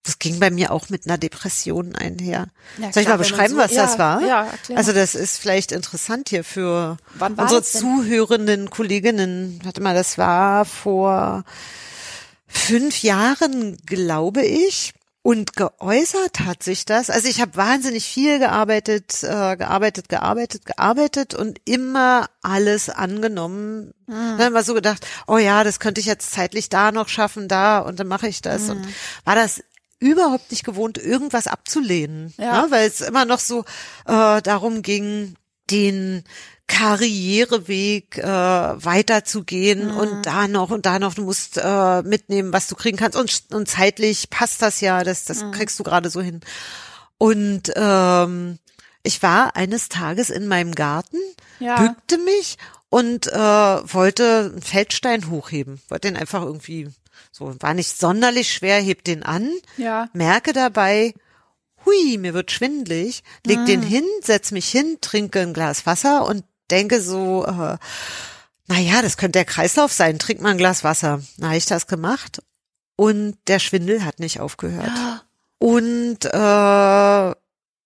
das ging bei mir auch mit einer Depression einher. Ja, Soll ich mal beschreiben, so, was ja, das war? Ja. Also das ist vielleicht interessant hier für unsere zuhörenden Kolleginnen. Warte mal, das war vor fünf Jahren, glaube ich. Und geäußert hat sich das. Also ich habe wahnsinnig viel gearbeitet, äh, gearbeitet, gearbeitet, gearbeitet und immer alles angenommen. Mhm. Dann immer so gedacht, oh ja, das könnte ich jetzt zeitlich da noch schaffen, da und dann mache ich das. Mhm. Und war das überhaupt nicht gewohnt, irgendwas abzulehnen, ja. ne? weil es immer noch so äh, darum ging, den Karriereweg äh, weiterzugehen mhm. und da noch und da noch, du musst äh, mitnehmen, was du kriegen kannst und, und zeitlich passt das ja, das, das mhm. kriegst du gerade so hin. Und ähm, ich war eines Tages in meinem Garten, ja. bückte mich und äh, wollte einen Feldstein hochheben, wollte den einfach irgendwie so, war nicht sonderlich schwer, heb den an, ja. merke dabei, hui, mir wird schwindlig, leg ah. den hin, setz mich hin, trinke ein Glas Wasser und denke so, äh, naja, das könnte der Kreislauf sein, trink mal ein Glas Wasser. Na, habe ich das gemacht und der Schwindel hat nicht aufgehört. Ja. Und äh,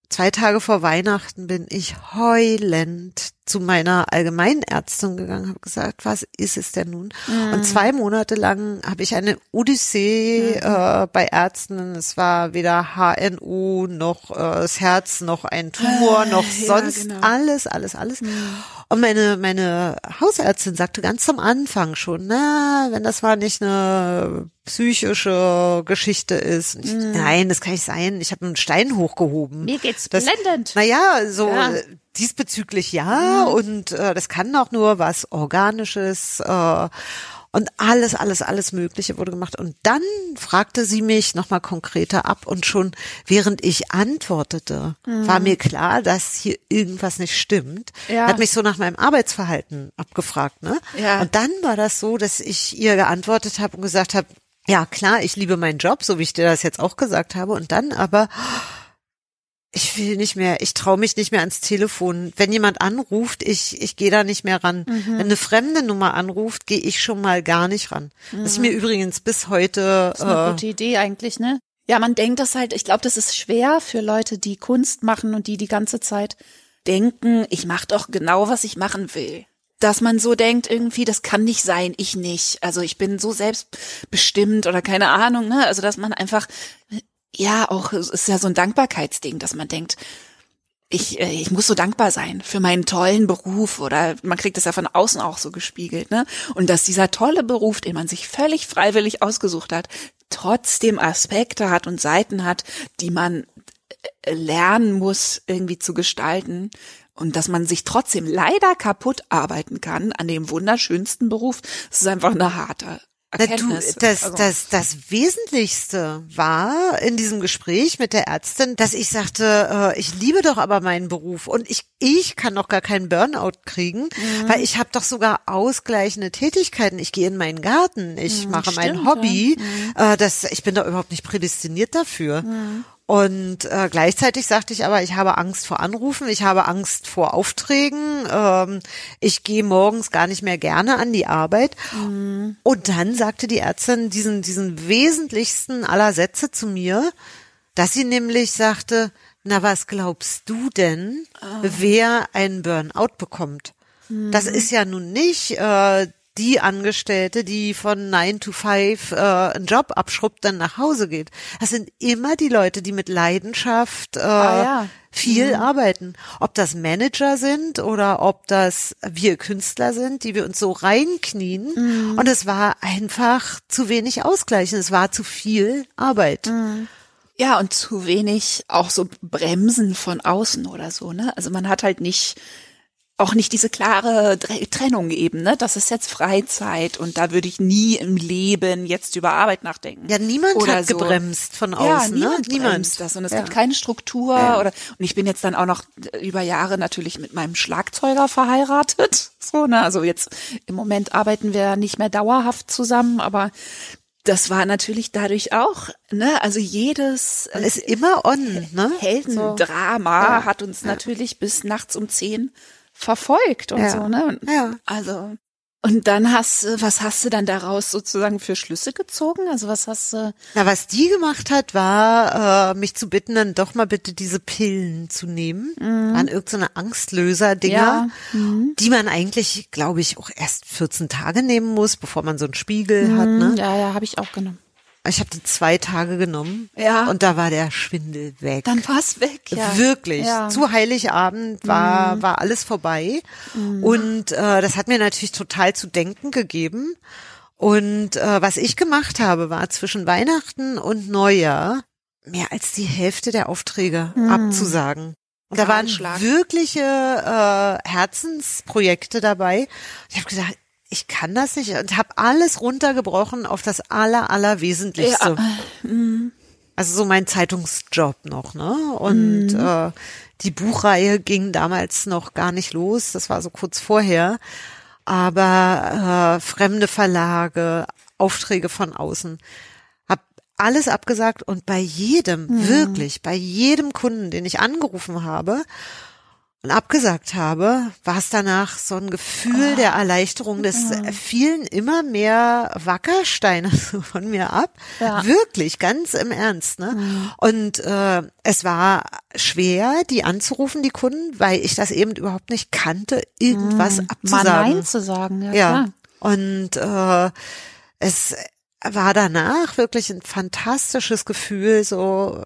zwei Tage vor Weihnachten bin ich heulend zu meiner Allgemeinärztin gegangen, habe gesagt, was ist es denn nun? Mhm. Und zwei Monate lang habe ich eine Odyssee mhm. äh, bei Ärzten. Es war weder HNO noch äh, das Herz noch ein Tumor ah, noch ja, sonst genau. alles, alles, alles. Mhm. Und meine meine Hausärztin sagte ganz am Anfang schon, na, wenn das mal nicht eine psychische Geschichte ist. Ich, mhm. Nein, das kann nicht sein. Ich habe einen Stein hochgehoben. Mir geht's das, blendend. Naja, so ja. diesbezüglich ja. Mhm. Und äh, das kann auch nur was Organisches. Äh, und alles, alles, alles Mögliche wurde gemacht. Und dann fragte sie mich nochmal konkreter ab und schon während ich antwortete, mhm. war mir klar, dass hier irgendwas nicht stimmt. Ja. Hat mich so nach meinem Arbeitsverhalten abgefragt, ne? Ja. Und dann war das so, dass ich ihr geantwortet habe und gesagt habe, ja klar, ich liebe meinen Job, so wie ich dir das jetzt auch gesagt habe. Und dann aber, ich will nicht mehr, ich traue mich nicht mehr ans Telefon. Wenn jemand anruft, ich, ich gehe da nicht mehr ran. Mhm. Wenn eine fremde Nummer anruft, gehe ich schon mal gar nicht ran. Mhm. Das ist mir übrigens bis heute. Das ist eine äh, gute Idee eigentlich, ne? Ja, man denkt das halt, ich glaube, das ist schwer für Leute, die Kunst machen und die die ganze Zeit denken, ich mache doch genau, was ich machen will dass man so denkt, irgendwie, das kann nicht sein, ich nicht. Also ich bin so selbstbestimmt oder keine Ahnung, ne? Also dass man einfach, ja, auch, es ist ja so ein Dankbarkeitsding, dass man denkt, ich, äh, ich muss so dankbar sein für meinen tollen Beruf oder man kriegt das ja von außen auch so gespiegelt, ne? Und dass dieser tolle Beruf, den man sich völlig freiwillig ausgesucht hat, trotzdem Aspekte hat und Seiten hat, die man äh, lernen muss, irgendwie zu gestalten, und dass man sich trotzdem leider kaputt arbeiten kann an dem wunderschönsten Beruf, das ist einfach eine harte Erkenntnis. Du, das, also. das, das Wesentlichste war in diesem Gespräch mit der Ärztin, dass ich sagte, äh, ich liebe doch aber meinen Beruf und ich, ich kann doch gar keinen Burnout kriegen, mhm. weil ich habe doch sogar ausgleichende Tätigkeiten. Ich gehe in meinen Garten, ich mhm, mache stimmt, mein Hobby. Ja. Mhm. Äh, das, ich bin da überhaupt nicht prädestiniert dafür. Mhm. Und äh, gleichzeitig sagte ich aber, ich habe Angst vor Anrufen, ich habe Angst vor Aufträgen, ähm, ich gehe morgens gar nicht mehr gerne an die Arbeit. Mhm. Und dann sagte die Ärztin diesen, diesen wesentlichsten aller Sätze zu mir, dass sie nämlich sagte, Na, was glaubst du denn, wer einen Burnout bekommt? Das ist ja nun nicht äh, die Angestellte, die von 9 to 5 äh, einen Job abschrubbt, dann nach Hause geht. Das sind immer die Leute, die mit Leidenschaft äh, Ah, ja. viel arbeiten. Ob das Manager sind oder ob das wir Künstler sind, die wir uns so reinknien. Und es war einfach zu wenig ausgleichen. Es war zu viel Arbeit. Ja, und zu wenig auch so Bremsen von außen oder so, ne? Also man hat halt nicht, auch nicht diese klare Trennung eben, ne? Das ist jetzt Freizeit und da würde ich nie im Leben jetzt über Arbeit nachdenken. Ja, niemand Oder hat so. gebremst von Ja, außen. niemand, ne? bremst das und es Ja. gibt keine Struktur Ja. oder und ich bin jetzt dann auch noch über Jahre natürlich mit meinem Schlagzeuger verheiratet, so ne, also jetzt im Moment arbeiten wir nicht mehr dauerhaft zusammen, aber das war natürlich dadurch auch, ne, also jedes Man ist immer on, ne? Heldendrama hat uns natürlich bis nachts um zehn verfolgt und Ja. so, ne? Und Ja. Also und dann hast du, was hast du dann daraus sozusagen für Schlüsse gezogen? Also was hast du? Na, was die gemacht hat, war, äh, mich zu bitten, dann doch mal bitte diese Pillen zu nehmen. Waren irgendeine Angstlöser-Dinger, Mhm. Ja. die man eigentlich, glaube ich, auch erst 14 Tage nehmen muss, bevor man so einen Spiegel hat. Ne? Ja, ja, habe ich auch genommen. Ich habe die zwei Tage genommen Ja. und da war der Schwindel weg. Dann war's weg, ja. Wirklich. Ja. Mhm. Zu Heiligabend war, war alles vorbei. Und äh, das hat mir natürlich total zu denken gegeben. Und äh, was ich gemacht habe, war zwischen Weihnachten und Neujahr mehr als die Hälfte der Aufträge abzusagen. Und da waren wirkliche äh, Herzensprojekte dabei. Ich habe gedacht, ich kann das nicht und habe alles runtergebrochen auf das aller allerwesentlichste. Also so mein Zeitungsjob noch, ne? Und äh, die Buchreihe ging damals noch gar nicht los, das war so kurz vorher. Aber äh, fremde Verlage, Aufträge von außen, hab alles abgesagt und bei jedem, wirklich, bei jedem Kunden, den ich angerufen habe und abgesagt habe, war es danach so ein Gefühl der Erleichterung. Das fielen immer mehr Wackersteine von mir ab. Ja. Wirklich, ganz im Ernst. Ne? Und äh, es war schwer, die anzurufen, die Kunden, weil ich das eben überhaupt nicht kannte, irgendwas Mal abzusagen. Nein zu sagen, ja, Ja. klar. Und äh, es war danach wirklich ein fantastisches Gefühl, so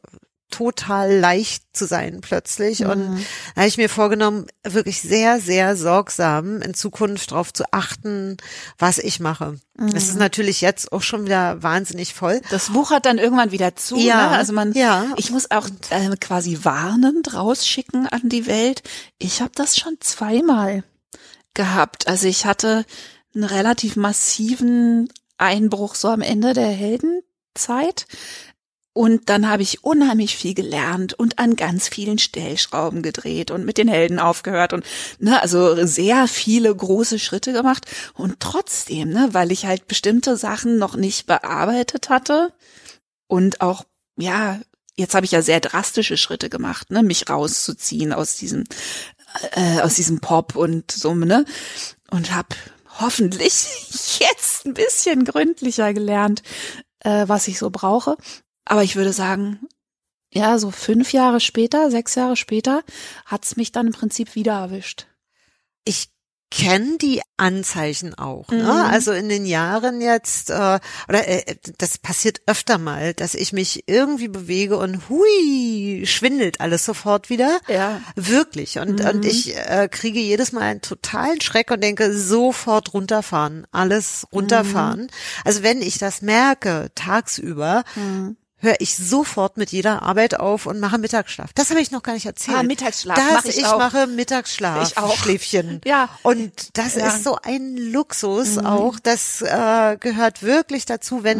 total leicht zu sein plötzlich. Und da habe ich mir vorgenommen, wirklich sehr, sehr sorgsam in Zukunft darauf zu achten, was ich mache. Es ist natürlich jetzt auch schon wieder wahnsinnig voll. Das Buch hat dann irgendwann wieder zu. Ja, ne? Also man, ja. ich muss auch äh, quasi warnend rausschicken an die Welt. Ich habe das schon zweimal gehabt. Also ich hatte einen relativ massiven Einbruch so am Ende der Heldenzeit. Und dann habe ich unheimlich viel gelernt und an ganz vielen Stellschrauben gedreht und mit den Helden aufgehört und ne, also sehr viele große Schritte gemacht. Und trotzdem, ne, weil ich halt bestimmte Sachen noch nicht bearbeitet hatte und auch, ja, jetzt habe ich ja sehr drastische Schritte gemacht, ne, mich rauszuziehen aus diesem, äh, aus diesem Pop und so, ne, und habe hoffentlich jetzt ein bisschen gründlicher gelernt, äh, was ich so brauche. Aber ich würde sagen, ja, so fünf Jahre später, sechs Jahre später, hat's mich dann im Prinzip wieder erwischt. Ich kenne die Anzeichen auch. Ne? Mhm. Also in den Jahren jetzt, äh, oder äh, das passiert öfter mal, dass ich mich irgendwie bewege und hui, schwindelt alles sofort wieder. Ja. Wirklich. Und, und ich äh, kriege jedes Mal einen totalen Schreck und denke, sofort runterfahren, alles runterfahren. Also wenn ich das merke, tagsüber, höre ich sofort mit jeder Arbeit auf und mache Mittagsschlaf. Das habe ich noch gar nicht erzählt. Ah, Mittagsschlaf das, mach ich auch. mache Mittagsschlaf, Ich auch. Schläfchen. Ja. Und das Ja. Mhm. ist so ein Luxus auch. Das äh, gehört wirklich dazu, wenn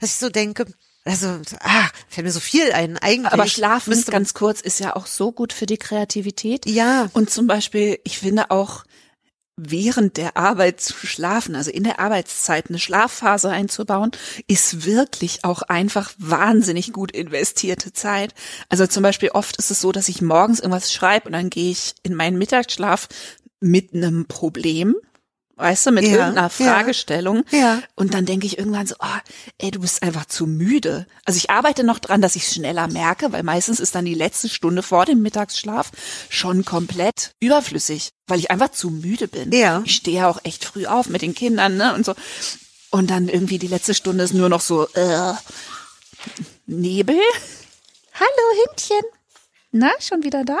dass ich so denke, also, ah, fällt mir so viel ein. Eigentlich Aber Schlafen, ganz kurz, ist ja auch so gut für die Kreativität. Ja. Und zum Beispiel, ich finde auch, während der Arbeit zu schlafen, also in der Arbeitszeit eine Schlafphase einzubauen, ist wirklich auch einfach wahnsinnig gut investierte Zeit. Also zum Beispiel oft ist es so, dass ich morgens irgendwas schreibe und dann gehe ich in meinen Mittagsschlaf mit einem Problem, weißt du, mit Ja, irgendeiner ja. Fragestellung. Ja. Und dann denke ich irgendwann so, ah, ey, du bist einfach zu müde. Also ich arbeite noch dran, dass ich es schneller merke, weil meistens ist dann die letzte Stunde vor dem Mittagsschlaf schon komplett überflüssig, weil ich einfach zu müde bin. Ja. Ich stehe ja auch echt früh auf mit den Kindern, ne, und so. Und dann irgendwie die letzte Stunde ist nur noch so, äh, Nebel. Hallo, Hündchen. Na, schon wieder da?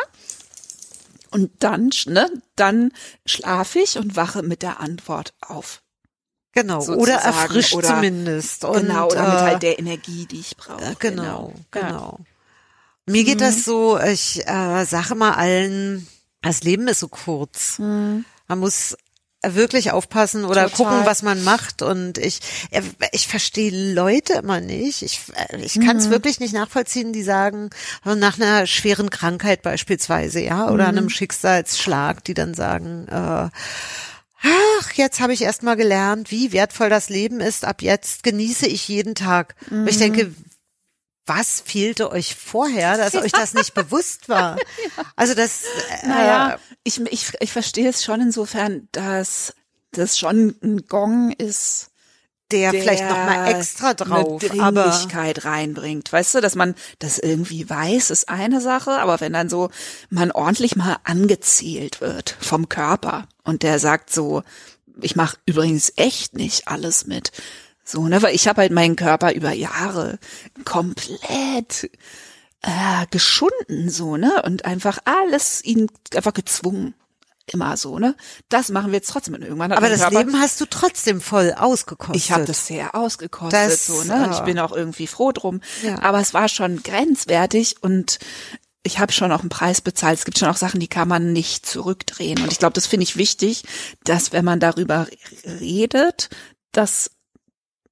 Und dann, ne, dann schlafe ich und wache mit der Antwort auf. Genau. sozusagen. Oder erfrischt Oder- zumindest. Und, genau, oder mit äh, halt der Energie, die ich brauche. Äh, Genau, Ja. genau. Mir geht Mhm. das so, ich äh, sage mal allen, das Leben ist so kurz. Man muss wirklich aufpassen oder Mhm. Total. gucken, was man macht. Und ich, äh, ich verstehe Leute immer nicht. Ich, äh, ich kann es Mhm. wirklich nicht nachvollziehen, die sagen, äh, nach einer schweren Krankheit beispielsweise, ja, oder Mhm. einem Schicksalsschlag, die dann sagen, äh, Ach, jetzt habe ich erst mal gelernt, wie wertvoll das Leben ist. Ab jetzt genieße ich jeden Tag. Und Ich denke, was fehlte euch vorher, dass euch das nicht bewusst war? Also das, äh, Naja, ich, ich, ich verstehe es schon insofern, dass das schon ein Gong ist, der, der vielleicht noch mal extra drauf, eine aber Dringlichkeit reinbringt. Weißt du, dass man das irgendwie weiß, ist eine Sache, aber wenn dann so man ordentlich mal angezählt wird vom Körper und der sagt so, ich mache übrigens echt nicht alles mit. So, ne, weil ich habe halt meinen Körper über Jahre komplett äh, geschunden, so, ne, und einfach alles ihn einfach gezwungen. Immer so, ne? Das machen wir jetzt trotzdem. Und irgendwann aber das Körper, Leben hast du trotzdem voll ausgekostet. ich habe das sehr ausgekostet, Das, so, ne? Und ich ja. bin auch irgendwie froh drum. Ja. Aber es war schon grenzwertig und ich habe schon auch einen Preis bezahlt. Es gibt schon auch Sachen, die kann man nicht zurückdrehen. Und ich glaube, das finde ich wichtig, dass wenn man darüber redet, dass,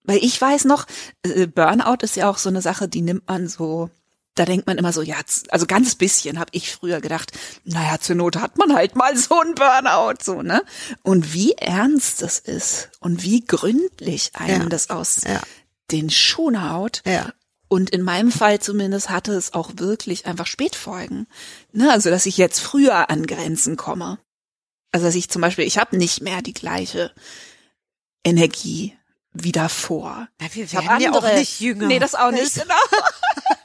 weil ich weiß noch, äh, Burnout ist ja auch so eine Sache, die nimmt man so. Da denkt man immer so, ja, also ganz bisschen habe ich früher gedacht, naja, zur Not hat man halt mal so ein Burnout, so, ne? Und wie ernst das ist und wie gründlich einem Ja. das aus Ja. den Schuhen haut. Ja. Und in meinem Fall zumindest hatte es auch wirklich einfach Spätfolgen. Ne? Also, dass ich jetzt früher an Grenzen komme. Also, dass ich zum Beispiel, ich habe nicht mehr die gleiche Energie wie davor. Ja, wir werden ja andere, auch nicht jünger. Nee, das auch nicht, genau.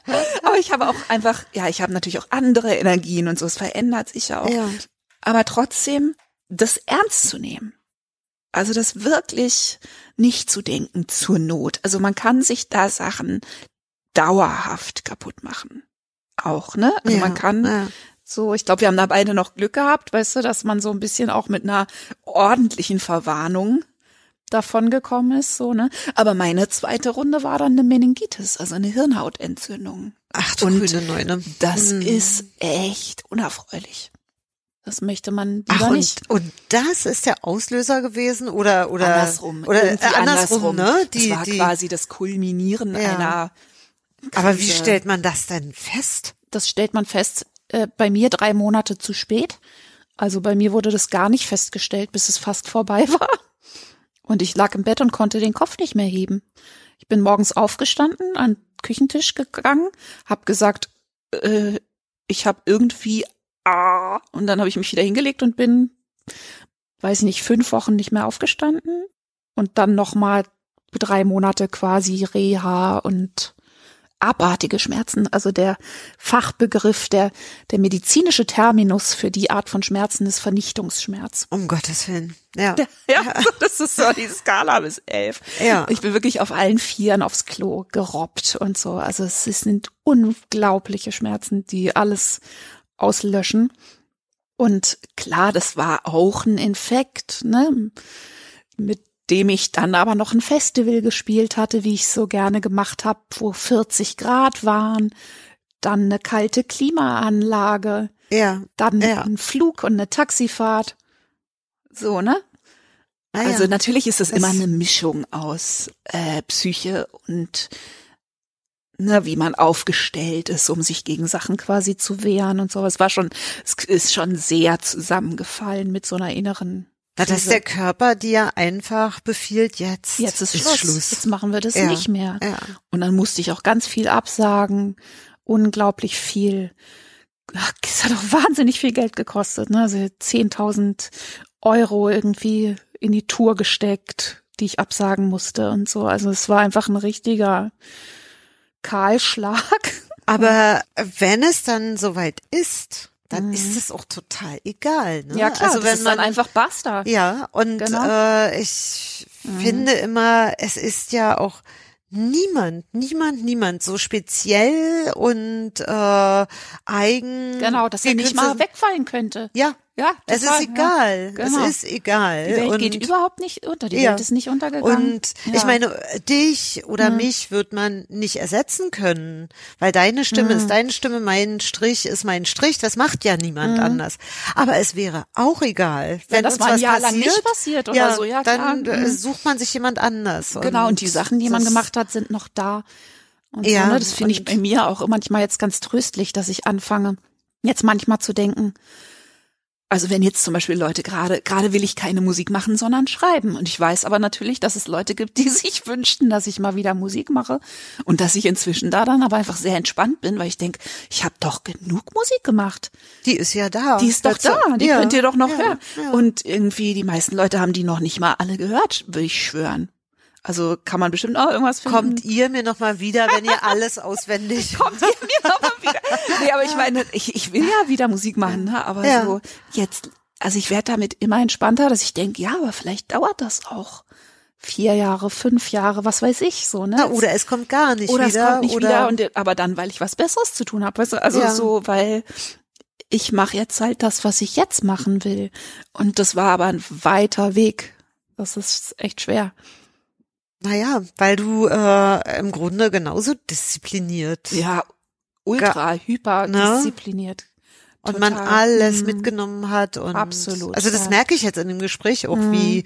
Aber ich habe auch einfach, ja, ich habe natürlich auch andere Energien und so, es verändert sich ja auch. Ja. Aber trotzdem, das ernst zu nehmen. Also das wirklich nicht zu denken zur Not. Also man kann sich da Sachen dauerhaft kaputt machen. Auch, ne? Also ja. man kann Ja. so, ich glaube, wir haben da beide noch Glück gehabt, weißt du, dass man so ein bisschen auch mit einer ordentlichen Verwarnung davon gekommen ist, so, ne? Aber meine zweite Runde war dann eine Meningitis, also eine Hirnhautentzündung. Ach du Und grüne Neune. Das Hm. ist echt unerfreulich. Das möchte man Ach, nicht. und, und das ist der Auslöser gewesen oder oder andersrum. oder äh, andersrum, ne? Die, das war die, quasi das Kulminieren Ja. einer. aber wie Krise. stellt man das denn fest? Das stellt man fest. Äh, bei mir drei Monate zu spät. Also bei mir wurde das gar nicht festgestellt, bis es fast vorbei war. Und ich lag im Bett und konnte den Kopf nicht mehr heben. Ich bin morgens aufgestanden, an den Küchentisch gegangen, hab gesagt, äh, ich habe irgendwie ah, und dann habe ich mich wieder hingelegt und bin, weiß ich nicht, fünf Wochen nicht mehr aufgestanden und dann noch mal drei Monate quasi Reha und abartige Schmerzen. Also der Fachbegriff, der, der medizinische Terminus für die Art von Schmerzen ist Vernichtungsschmerz. Um Gottes Willen. Ja. Ja, das ist so die Skala bis elf. Ja. Ich bin wirklich auf allen Vieren aufs Klo gerobbt und so. Also es sind unglaubliche Schmerzen, die alles auslöschen. Und klar, das war auch ein Infekt, ne? Mit dem ich dann aber noch ein Festival gespielt hatte, wie ich so gerne gemacht habe, wo 40 Grad waren, dann eine kalte Klimaanlage, Ja. dann Ja. ein Flug und eine Taxifahrt. So, ne? Ah, Also ja. natürlich ist es immer eine Mischung aus äh, Psyche und ne, wie man aufgestellt ist, um sich gegen Sachen quasi zu wehren und so. Es war schon, es ist schon sehr zusammengefallen mit so einer inneren. Na, dass der Körper dir einfach befiehlt, jetzt, Jetzt ist, Schluss. Jetzt machen wir das Ja. nicht mehr. Ja. Und dann musste ich auch ganz viel absagen, unglaublich viel. Es hat auch wahnsinnig viel Geld gekostet, ne? Also 10.000 Euro irgendwie in die Tour gesteckt, die ich absagen musste und so. Also es war einfach ein richtiger Kahlschlag. Aber wenn es dann soweit ist, dann mhm. ist es auch total egal. Ne? Ja klar, also wenn man, einfach basta. Ja, und genau. äh, ich mhm. finde immer, es ist ja auch niemand, niemand, niemand so speziell und äh, eigen. Genau, dass er nicht mal wegfallen könnte. Ja, ja, es ist egal. Ja, genau. Es ist egal. Die Welt und, geht überhaupt nicht unter. Die ja. Welt ist nicht untergegangen. Und ja. ich meine, dich oder mhm. mich wird man nicht ersetzen können, weil deine Stimme mhm. ist deine Stimme, mein Strich ist mein Strich. Das macht ja niemand mhm. anders. Aber es wäre auch egal, wenn das uns mal ein was Jahr passiert, lang nicht passiert oder ja, so. Ja, dann klar. Äh, mhm. sucht man sich jemand anders. Genau. Und die Sachen, die man gemacht hat, sind noch da. Und ja, so, ne? Das finde ich bei mir auch manchmal jetzt ganz tröstlich, dass ich anfange, jetzt manchmal zu denken, also wenn jetzt zum Beispiel Leute gerade, gerade will ich keine Musik machen, sondern schreiben. Und ich weiß aber natürlich, dass es Leute gibt, die sich wünschten, dass ich mal wieder Musik mache. Und dass ich inzwischen da dann aber einfach sehr entspannt bin, weil ich denke, ich habe doch genug Musik gemacht. Die ist ja da. Die ist doch da. Die ja, könnt ihr doch noch ja, hören. Ja. Und irgendwie, die meisten Leute haben die noch nicht mal alle gehört, will ich schwören. Also kann man bestimmt auch irgendwas finden. Kommt ihr mir noch mal wieder, wenn ihr alles auswendig. Kommt ihr mir noch mal wieder. Nee, aber ich meine, ich, ich will ja wieder Musik machen, ne? aber ja. so jetzt, also ich werde damit immer entspannter, dass ich denke, ja, aber vielleicht dauert das auch vier Jahre, fünf Jahre, was weiß ich, so, ne? Na, oder es kommt gar nicht oder wieder. Oder es kommt nicht wieder, und, aber dann, weil ich was Besseres zu tun habe, weißt du, also ja. so, weil ich mache jetzt halt das, was ich jetzt machen will. Und das war aber ein weiter Weg. Das ist echt schwer. Naja, weil du äh, im Grunde genauso diszipliniert. Ja, ultra, hyper ne? diszipliniert. Und man alles mhm. mitgenommen hat und absolut. Also das ja. merke ich jetzt in dem Gespräch auch, mhm. wie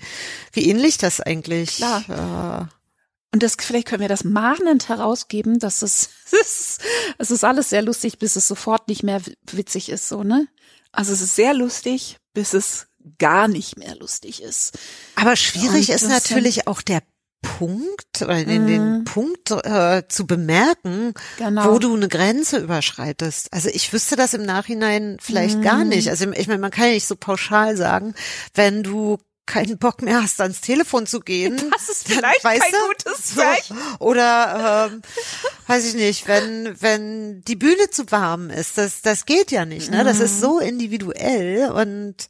wie ähnlich das eigentlich. Klar. Äh, und das vielleicht können wir das mahnend herausgeben, dass es es ist, es ist alles sehr lustig, bis es sofort nicht mehr witzig ist, so ne? Also es ist sehr lustig, bis es gar nicht mehr lustig ist. Aber schwierig ist natürlich auch der Punkt oder den, mhm. den Punkt äh, zu bemerken, genau. wo du eine Grenze überschreitest. Also ich wüsste das im Nachhinein vielleicht mhm. gar nicht. Also ich meine, man kann ja nicht so pauschal sagen, wenn du keinen Bock mehr hast, ans Telefon zu gehen. Das ist vielleicht dann, kein du, gutes Zeichen. So, oder ähm, weiß ich nicht, wenn wenn die Bühne zu warm ist, das das geht ja nicht. Ne, das ist mhm. so individuell und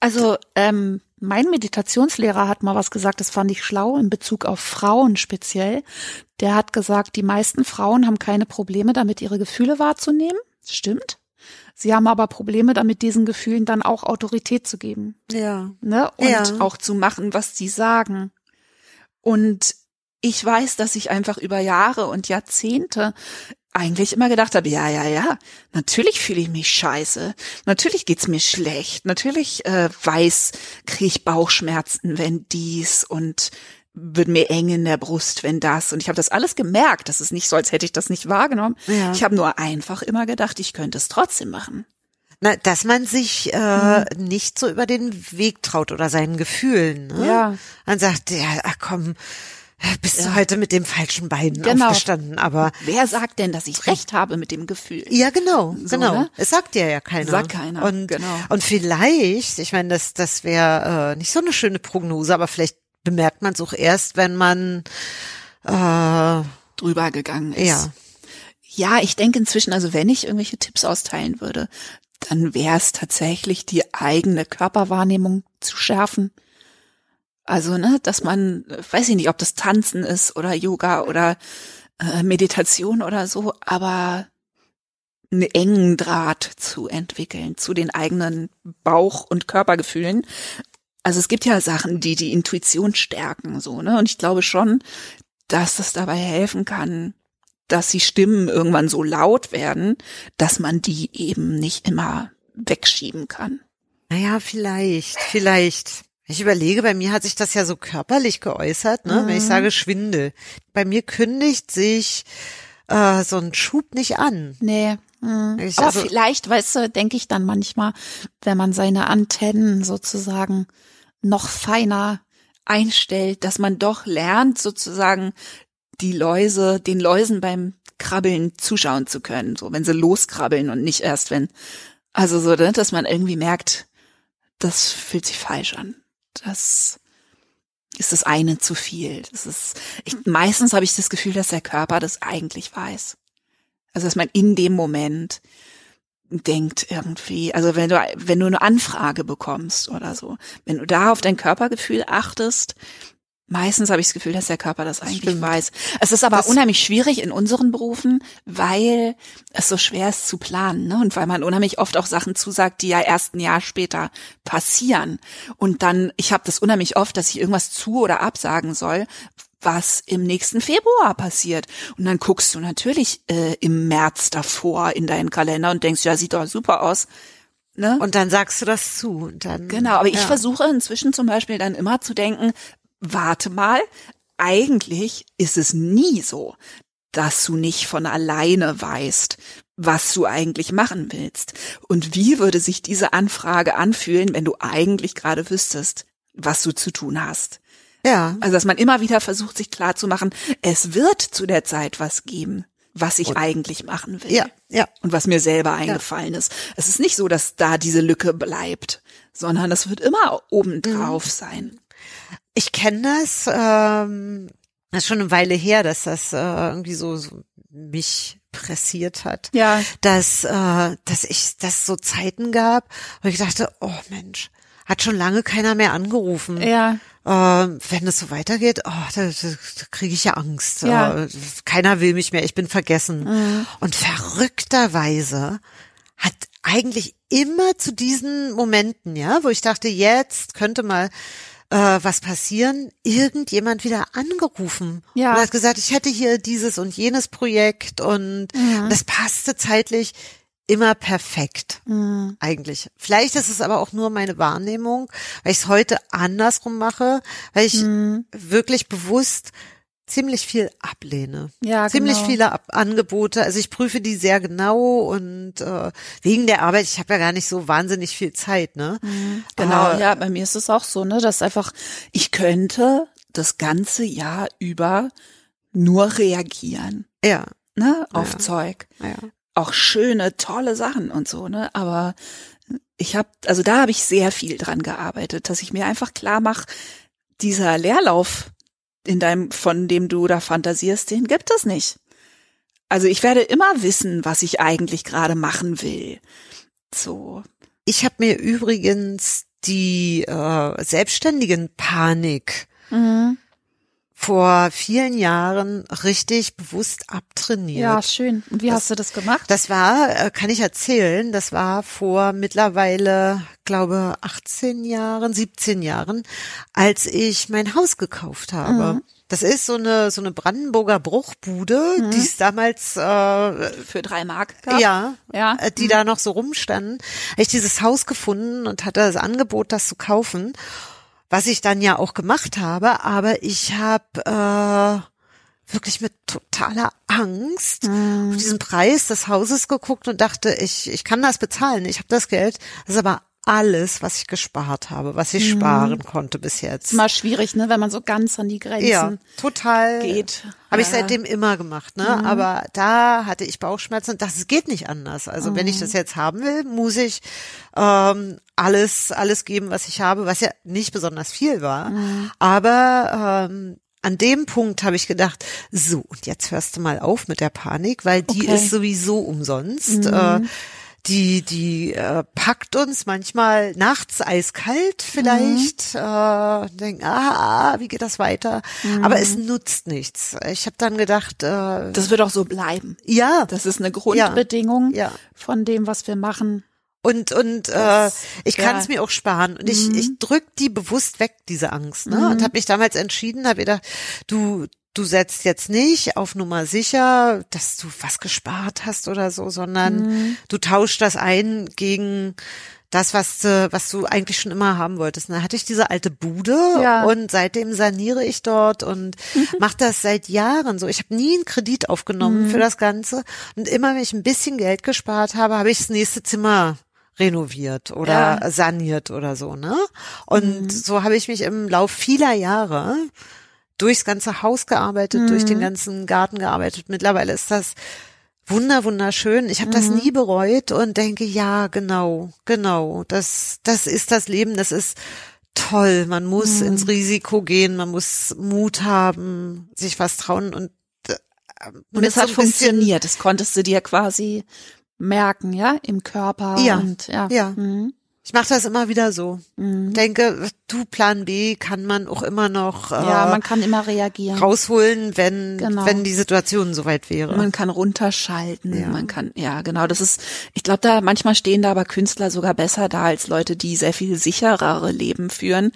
also ähm, mein Meditationslehrer hat mal was gesagt, das fand ich schlau in Bezug auf Frauen speziell. Der hat gesagt, die meisten Frauen haben keine Probleme damit, ihre Gefühle wahrzunehmen. Stimmt. Sie haben aber Probleme damit, diesen Gefühlen dann auch Autorität zu geben. Ja. Ne? Und ja. auch zu machen, was sie sagen. Und ich weiß, dass ich einfach über Jahre und Jahrzehnte eigentlich immer gedacht habe, ja, ja, ja, natürlich fühle ich mich scheiße, natürlich geht's mir schlecht, natürlich äh, weiß, kriege ich Bauchschmerzen, wenn dies und wird mir eng in der Brust, wenn das. Und ich habe das alles gemerkt. Das ist nicht so, als hätte ich das nicht wahrgenommen. Ja. Ich habe nur einfach immer gedacht, ich könnte es trotzdem machen. Na, dass man sich äh, mhm. nicht so über den Weg traut oder seinen Gefühlen. Ne? Ja. Man sagt, ja, ach komm, bist du heute mit dem falschen Bein genau. aufgestanden, aber wer sagt denn, dass ich recht habe mit dem Gefühl? Ja, genau, so, genau. Ne? Es sagt dir ja keiner. Sagt keiner. Und genau. und vielleicht, ich meine, das das wäre äh, nicht so eine schöne Prognose, aber vielleicht bemerkt man es auch erst, wenn man äh, drüber gegangen ist. Ja. Ja, ich denke inzwischen, also wenn ich irgendwelche Tipps austeilen würde, dann wäre es tatsächlich die eigene Körperwahrnehmung zu schärfen also, ne, dass man, weiß ich nicht, ob das Tanzen ist oder Yoga oder äh, Meditation oder so, aber einen engen Draht zu entwickeln zu den eigenen Bauch- und Körpergefühlen. Also es gibt ja Sachen, die die Intuition stärken, so, ne? Und ich glaube schon, dass das dabei helfen kann, dass die Stimmen irgendwann so laut werden, dass man die eben nicht immer wegschieben kann. Naja, vielleicht, vielleicht. Ich überlege, bei mir hat sich das ja so körperlich geäußert, ne? Mhm. wenn ich mhm. sage Schwindel. Bei mir kündigt sich äh, so ein Schub nicht an. Nee. Mhm. Ich, Aber also, vielleicht, weißt du, denke ich dann manchmal, wenn man seine Antennen sozusagen noch feiner einstellt, dass man doch lernt, sozusagen die Läuse, den Läusen beim Krabbeln zuschauen zu können, so wenn sie loskrabbeln und nicht erst wenn, also so, ne, dass man irgendwie merkt, das fühlt sich falsch an das ist das eine zu viel. Das ist, ich, meistens habe ich das Gefühl, dass der Körper das eigentlich weiß. Also, dass man in dem Moment denkt irgendwie, also wenn du, wenn du eine Anfrage bekommst oder so, wenn du da auf dein Körpergefühl achtest, Meistens habe ich das Gefühl, dass der Körper das eigentlich Stimmt. weiß. Es ist aber das unheimlich schwierig in unseren Berufen, weil es so schwer ist zu planen, ne? Und weil man unheimlich oft auch Sachen zusagt, die ja erst ein Jahr später passieren. Und dann, ich habe das unheimlich oft, dass ich irgendwas zu oder absagen soll, was im nächsten Februar passiert. Und dann guckst du natürlich äh, im März davor in deinen Kalender und denkst, ja, sieht doch super aus. Ne? Und dann sagst du das zu. Dann, genau, aber ja. ich versuche inzwischen zum Beispiel dann immer zu denken, warte mal, eigentlich ist es nie so, dass du nicht von alleine weißt, was du eigentlich machen willst. Und wie würde sich diese Anfrage anfühlen, wenn du eigentlich gerade wüsstest, was du zu tun hast? Ja. Also, dass man immer wieder versucht, sich klarzumachen, es wird zu der Zeit was geben, was ich Und, eigentlich machen will. Ja, ja. Und was mir selber eingefallen ja. ist. Es ist nicht so, dass da diese Lücke bleibt, sondern es wird immer obendrauf mhm. sein. Ich kenne das, ähm, das ist schon eine Weile her, dass das äh, irgendwie so, so mich pressiert hat. Ja. Dass, äh, dass ich, dass so Zeiten gab, wo ich dachte, oh Mensch, hat schon lange keiner mehr angerufen. Ja. Äh, wenn es so weitergeht, oh, da, da, da kriege ich ja Angst. Ja. Äh, keiner will mich mehr, ich bin vergessen. Mhm. Und verrückterweise hat eigentlich immer zu diesen Momenten, ja, wo ich dachte, jetzt könnte mal äh, was passieren, irgendjemand wieder angerufen ja. und hat gesagt, ich hätte hier dieses und jenes Projekt und mhm. das passte zeitlich immer perfekt mhm. eigentlich. Vielleicht ist es aber auch nur meine Wahrnehmung, weil ich es heute andersrum mache, weil ich mhm. wirklich bewusst ziemlich viel ablehne. Ja, ziemlich genau. viele Ab Angebote. Also ich prüfe die sehr genau und äh, wegen der Arbeit, ich habe ja gar nicht so wahnsinnig viel Zeit, ne? Mhm, genau, Aber, ja, bei mir ist es auch so, ne, dass einfach ich könnte das ganze Jahr über nur reagieren. Ja. Ne, auf ja. Zeug. Ja. Auch schöne, tolle Sachen und so, ne? Aber ich habe, also da habe ich sehr viel dran gearbeitet, dass ich mir einfach klar mache, dieser Leerlauf, in deinem, von dem du da fantasierst, den gibt es nicht. Also ich werde immer wissen, was ich eigentlich gerade machen will. So. Ich habe mir übrigens die äh, selbstständigen Panik mhm vor vielen Jahren richtig bewusst abtrainiert. Ja, schön. Und wie das, hast du das gemacht? Das war, äh, kann ich erzählen, das war vor mittlerweile, glaube 18 Jahren, 17 Jahren, als ich mein Haus gekauft habe. Mhm. Das ist so eine so eine Brandenburger Bruchbude, mhm. die es damals äh, für drei Mark gab. Ja, ja. Äh, die mhm. da noch so rumstanden. Habe ich dieses Haus gefunden und hatte das Angebot, das zu kaufen was ich dann ja auch gemacht habe, aber ich habe äh, wirklich mit totaler Angst mhm. auf diesen Preis des Hauses geguckt und dachte, ich, ich kann das bezahlen, ich habe das Geld. Das ist aber alles, was ich gespart habe, was ich mhm. sparen konnte bis jetzt. Ist mal schwierig, ne, wenn man so ganz an die Grenzen ja, total geht. Habe ja. ich seitdem immer gemacht, ne? Mhm. Aber da hatte ich Bauchschmerzen und das geht nicht anders. Also mhm. wenn ich mhm. das jetzt haben will, muss ich ähm, alles alles geben, was ich habe, was ja nicht besonders viel war. Mhm. Aber ähm, an dem Punkt habe ich gedacht, so, und jetzt hörst du mal auf mit der Panik, weil die okay. ist sowieso umsonst. Mhm. Äh, die, die äh, packt uns manchmal nachts eiskalt vielleicht, mhm. äh, denken, ah, wie geht das weiter? Mhm. Aber es nutzt nichts. Ich habe dann gedacht, äh, das wird auch so bleiben. Ja, das ist eine Grundbedingung ja. von dem, was wir machen. Und und äh, ich kann es mir auch sparen und ich mhm. ich drück die bewusst weg diese Angst ne und mhm. habe mich damals entschieden habe gedacht du du setzt jetzt nicht auf Nummer sicher, dass du was gespart hast oder so, sondern mhm. du tauschst das ein gegen das, was du, was du eigentlich schon immer haben wolltest. Da hatte ich diese alte Bude ja. und seitdem saniere ich dort und mhm. mache das seit Jahren so. Ich habe nie einen Kredit aufgenommen mhm. für das Ganze. Und immer, wenn ich ein bisschen Geld gespart habe, habe ich das nächste Zimmer renoviert oder ja. saniert oder so, ne? Und mhm. so habe ich mich im Lauf vieler Jahre durchs ganze Haus gearbeitet, mhm. durch den mhm. ganzen Garten gearbeitet. Mittlerweile ist das wunder wunderschön. Ich habe mhm. das nie bereut und denke, ja, genau, genau, das das ist das Leben, das ist toll. Man muss Mhm. ins Risiko gehen, man muss Mut haben, sich was trauen und äh, Und es hat so funktioniert. Das konntest du dir quasi merken, ja, im Körper. Ja, Und, ja. ja. Mhm. Ich mache das immer wieder so. Mhm. Denke, du Plan B kann man auch immer noch äh, Ja, man kann immer reagieren. rausholen, wenn Genau. wenn die Situation soweit wäre. Man kann runterschalten, Ja. man kann, ja, genau, das ist, ich glaube, da manchmal stehen da aber Künstler sogar besser da als Leute, die sehr viel sicherere Leben führen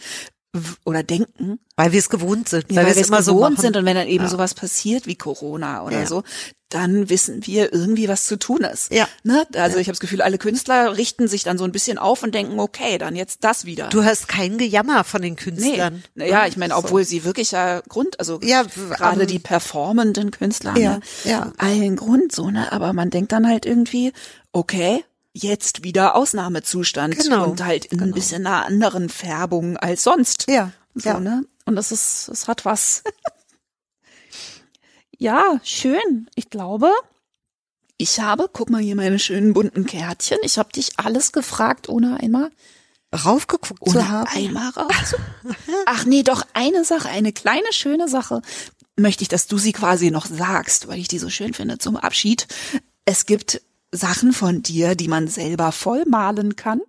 oder denken, weil wir es gewohnt sind, weil, weil, wir es immer so gewohnt machen. sind und wenn dann eben Ja. sowas passiert wie Corona oder Ja. so, dann wissen wir irgendwie, was zu tun ist. Ja. Ne? Also ich habe das Gefühl, alle Künstler richten sich dann so ein bisschen auf und denken, okay, dann jetzt das wieder. Du hörst kein Gejammer von den Nee, Künstlern. ja, ich meine, obwohl sie wirklich ja Grund, also Ja, gerade ähm, die performenden Künstler, Ja, ne, ja. allen Grund so, ne, aber man denkt dann halt irgendwie, okay, jetzt wieder Ausnahmezustand Genau, und halt in ein genau. bisschen einer anderen Färbung als sonst. Ja, so, ja. ne, und das ist, es hat was. ja, schön. Ich glaube, ich habe, guck mal hier meine schönen bunten Kärtchen. Ich habe dich alles gefragt, ohne einmal raufgeguckt ohne zu haben. einmal raus. Ach nee, doch eine Sache, eine kleine schöne Sache möchte ich, dass du sie quasi noch sagst, weil ich die so schön finde zum Abschied. Es gibt Sachen von dir, die man selber vollmalen kann,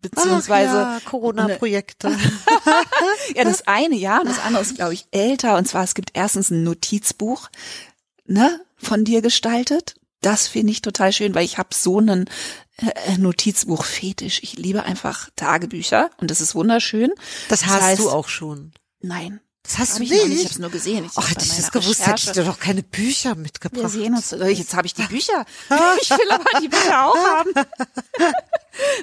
beziehungsweise ja, Corona-Projekte. ja, das eine ja, und das andere ist, glaube ich, älter. Und zwar, es gibt erstens ein Notizbuch, ne, von dir gestaltet. Das finde ich total schön, weil ich habe so einen äh, Notizbuch-Fetisch. Ich liebe einfach Tagebücher und das ist wunderschön. Das hast heißt, du auch schon. Nein. Das hast du ich nicht. Ich habe es nur gesehen. Ich Ach, hab hätte ich das gewusst, hätte ich Recherche- dir doch keine Bücher Wir mitgebracht. sehen uns. Jetzt habe ich die Bücher. Ich will aber die Bücher auch haben.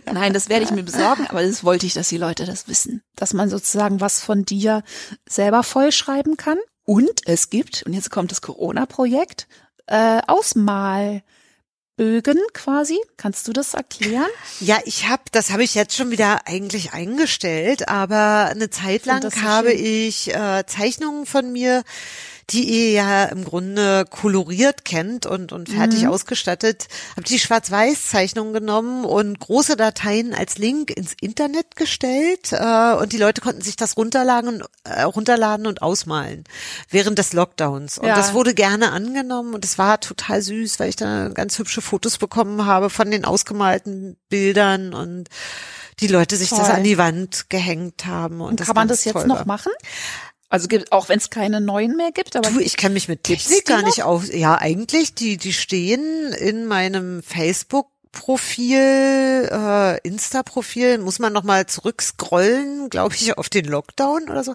Nein, das werde ich mir besorgen, aber das wollte ich, dass die Leute das wissen. Dass man sozusagen was von dir selber vollschreiben kann. Und es gibt, und jetzt kommt das Corona-Projekt, äh, Ausmalbögen quasi. Kannst du das erklären? Ja, ich habe, das habe ich jetzt schon wieder eigentlich eingestellt, aber eine Zeit lang so habe schön. ich äh, Zeichnungen von mir, die ihr ja im Grunde koloriert kennt und, und fertig Mhm. ausgestattet, habe die Schwarz-Weiß-Zeichnungen genommen und große Dateien als Link ins Internet gestellt äh, und die Leute konnten sich das runterladen, äh, runterladen und ausmalen während des Lockdowns. Und Ja. das wurde gerne angenommen und es war total süß, weil ich da ganz hübsche Fotos bekommen habe von den ausgemalten Bildern und die Leute sich das Toll. an die Wand gehängt haben. Und, Und das kann man das jetzt toll noch war. machen? Also gibt, auch wenn es keine neuen mehr gibt, aber Du, ich kenne mich mit Technik gar nicht aus. Ja, eigentlich, die, die stehen in meinem Facebook. Profil, äh, Insta-Profil, muss man nochmal zurückscrollen, glaube ich, auf den Lockdown oder so.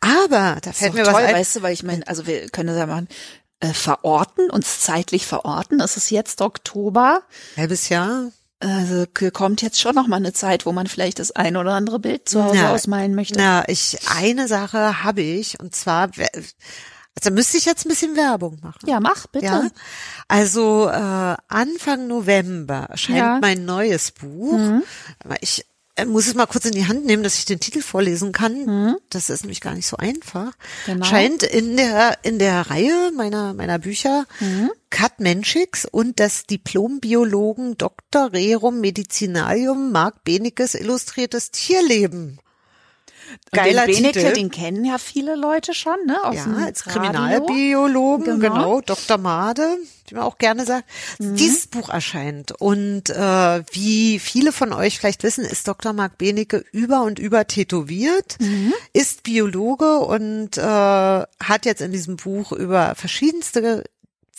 Aber da fällt mir toll, was ein. weißt du, weil ich meine, also wir können das ja mal äh, verorten, uns zeitlich verorten. Es ist jetzt Oktober. Halbes Jahr. Also kommt jetzt schon noch mal eine Zeit, wo man vielleicht das ein oder andere Bild zu Hause Na, ausmalen möchte. Na, ich, eine Sache habe ich, und zwar, also müsste ich jetzt ein bisschen Werbung machen. Ja, mach bitte. Ja, also äh, Anfang November erscheint Ja. mein neues Buch. Mhm. Ich muss es mal kurz in die Hand nehmen, dass ich den Titel vorlesen kann. Mhm. Das ist nämlich gar nicht so einfach. Genau. Scheint in der in der Reihe meiner meiner Bücher Mhm. Kat Menschicks und des Diplombiologen Dr. Rerum Medicinalium Mark Benekes illustriertes Tierleben. Geiler den Benecke, Titel. den kennen ja viele Leute schon, ne? Aus Ja, als Radio. Kriminalbiologen, Genau. genau. Dr. Made, die man auch gerne sagt. Mhm. Dieses Buch erscheint. Und äh, wie viele von euch vielleicht wissen, ist Dr. Marc Benecke über und über tätowiert, Mhm. ist Biologe und äh, hat jetzt in diesem Buch über verschiedenste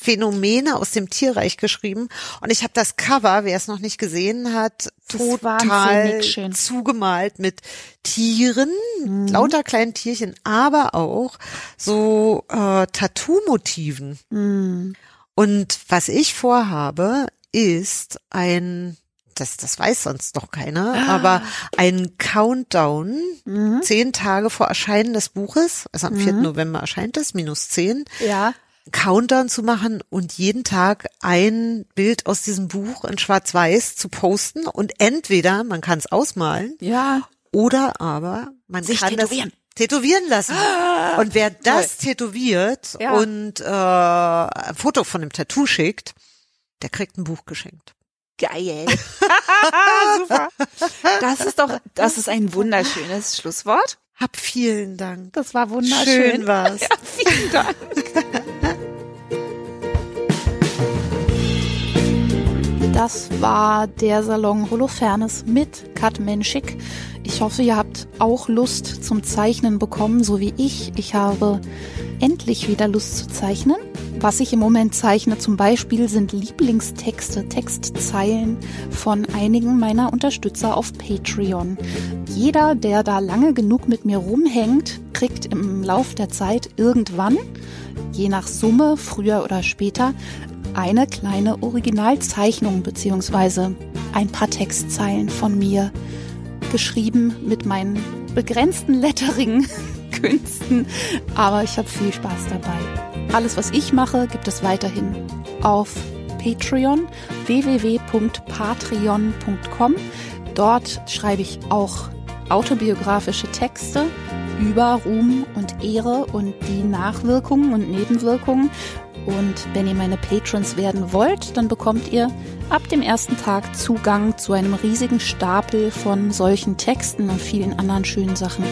Phänomene aus dem Tierreich geschrieben. Und ich habe das Cover, wer es noch nicht gesehen hat, total zugemalt mit Tieren, Mhm. lauter kleinen Tierchen, aber auch so äh, Tattoo-Motiven. Mhm. Und was ich vorhabe, ist ein, das, das weiß sonst noch keiner, Ah. aber ein Countdown, Mhm. zehn Tage vor Erscheinen des Buches, also am 4. November erscheint es, minus zehn, Ja. Countdown zu machen und jeden Tag ein Bild aus diesem Buch in Schwarz-Weiß zu posten und entweder man kann es ausmalen Ja. oder aber man Sich kann tätowieren. das tätowieren lassen. Und wer das tätowiert Ja. und äh, ein Foto von dem Tattoo schickt, der kriegt ein Buch geschenkt. Geil. Super. Das ist doch, Das ist ein wunderschönes Schlusswort. Hab vielen Dank. Das war wunderschön. Schön war's. Ja, vielen Dank. Das war der Salon Holofernes mit Kat Menschik. Ich hoffe, ihr habt auch Lust zum Zeichnen bekommen, so wie ich. Ich habe endlich wieder Lust zu zeichnen. Was ich im Moment zeichne zum Beispiel sind Lieblingstexte, Textzeilen von einigen meiner Unterstützer auf Patreon. Jeder, der da lange genug mit mir rumhängt, kriegt im Lauf der Zeit irgendwann, je nach Summe, früher oder später, eine kleine Originalzeichnung beziehungsweise ein paar Textzeilen von mir geschrieben mit meinen begrenzten Lettering-Künsten, aber ich habe viel Spaß dabei. Alles, was ich mache, gibt es weiterhin auf Patreon, www.patreon.com. Dort schreibe ich auch autobiografische Texte über Ruhm und Ehre und die Nachwirkungen und Nebenwirkungen. Und wenn ihr meine Patrons werden wollt, dann bekommt ihr ab dem ersten Tag Zugang zu einem riesigen Stapel von solchen Texten und vielen anderen schönen Sachen,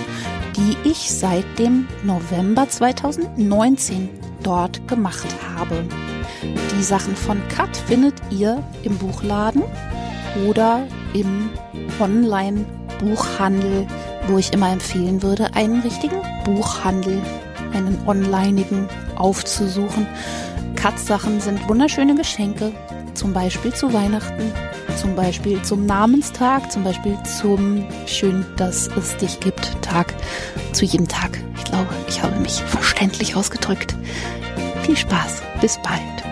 die ich seit dem November 2019 dort gemacht habe. Die Sachen von Kat findet ihr im Buchladen oder im Online-Buchhandel, wo ich immer empfehlen würde, einen richtigen Buchhandel, einen onlineigen aufzusuchen. Kat-Sachen sind wunderschöne Geschenke, zum Beispiel zu Weihnachten, zum Beispiel zum Namenstag, zum Beispiel zum Schön, dass es dich gibt Tag, zu jedem Tag. Ich glaube, ich habe mich verständlich ausgedrückt. Viel Spaß, bis bald.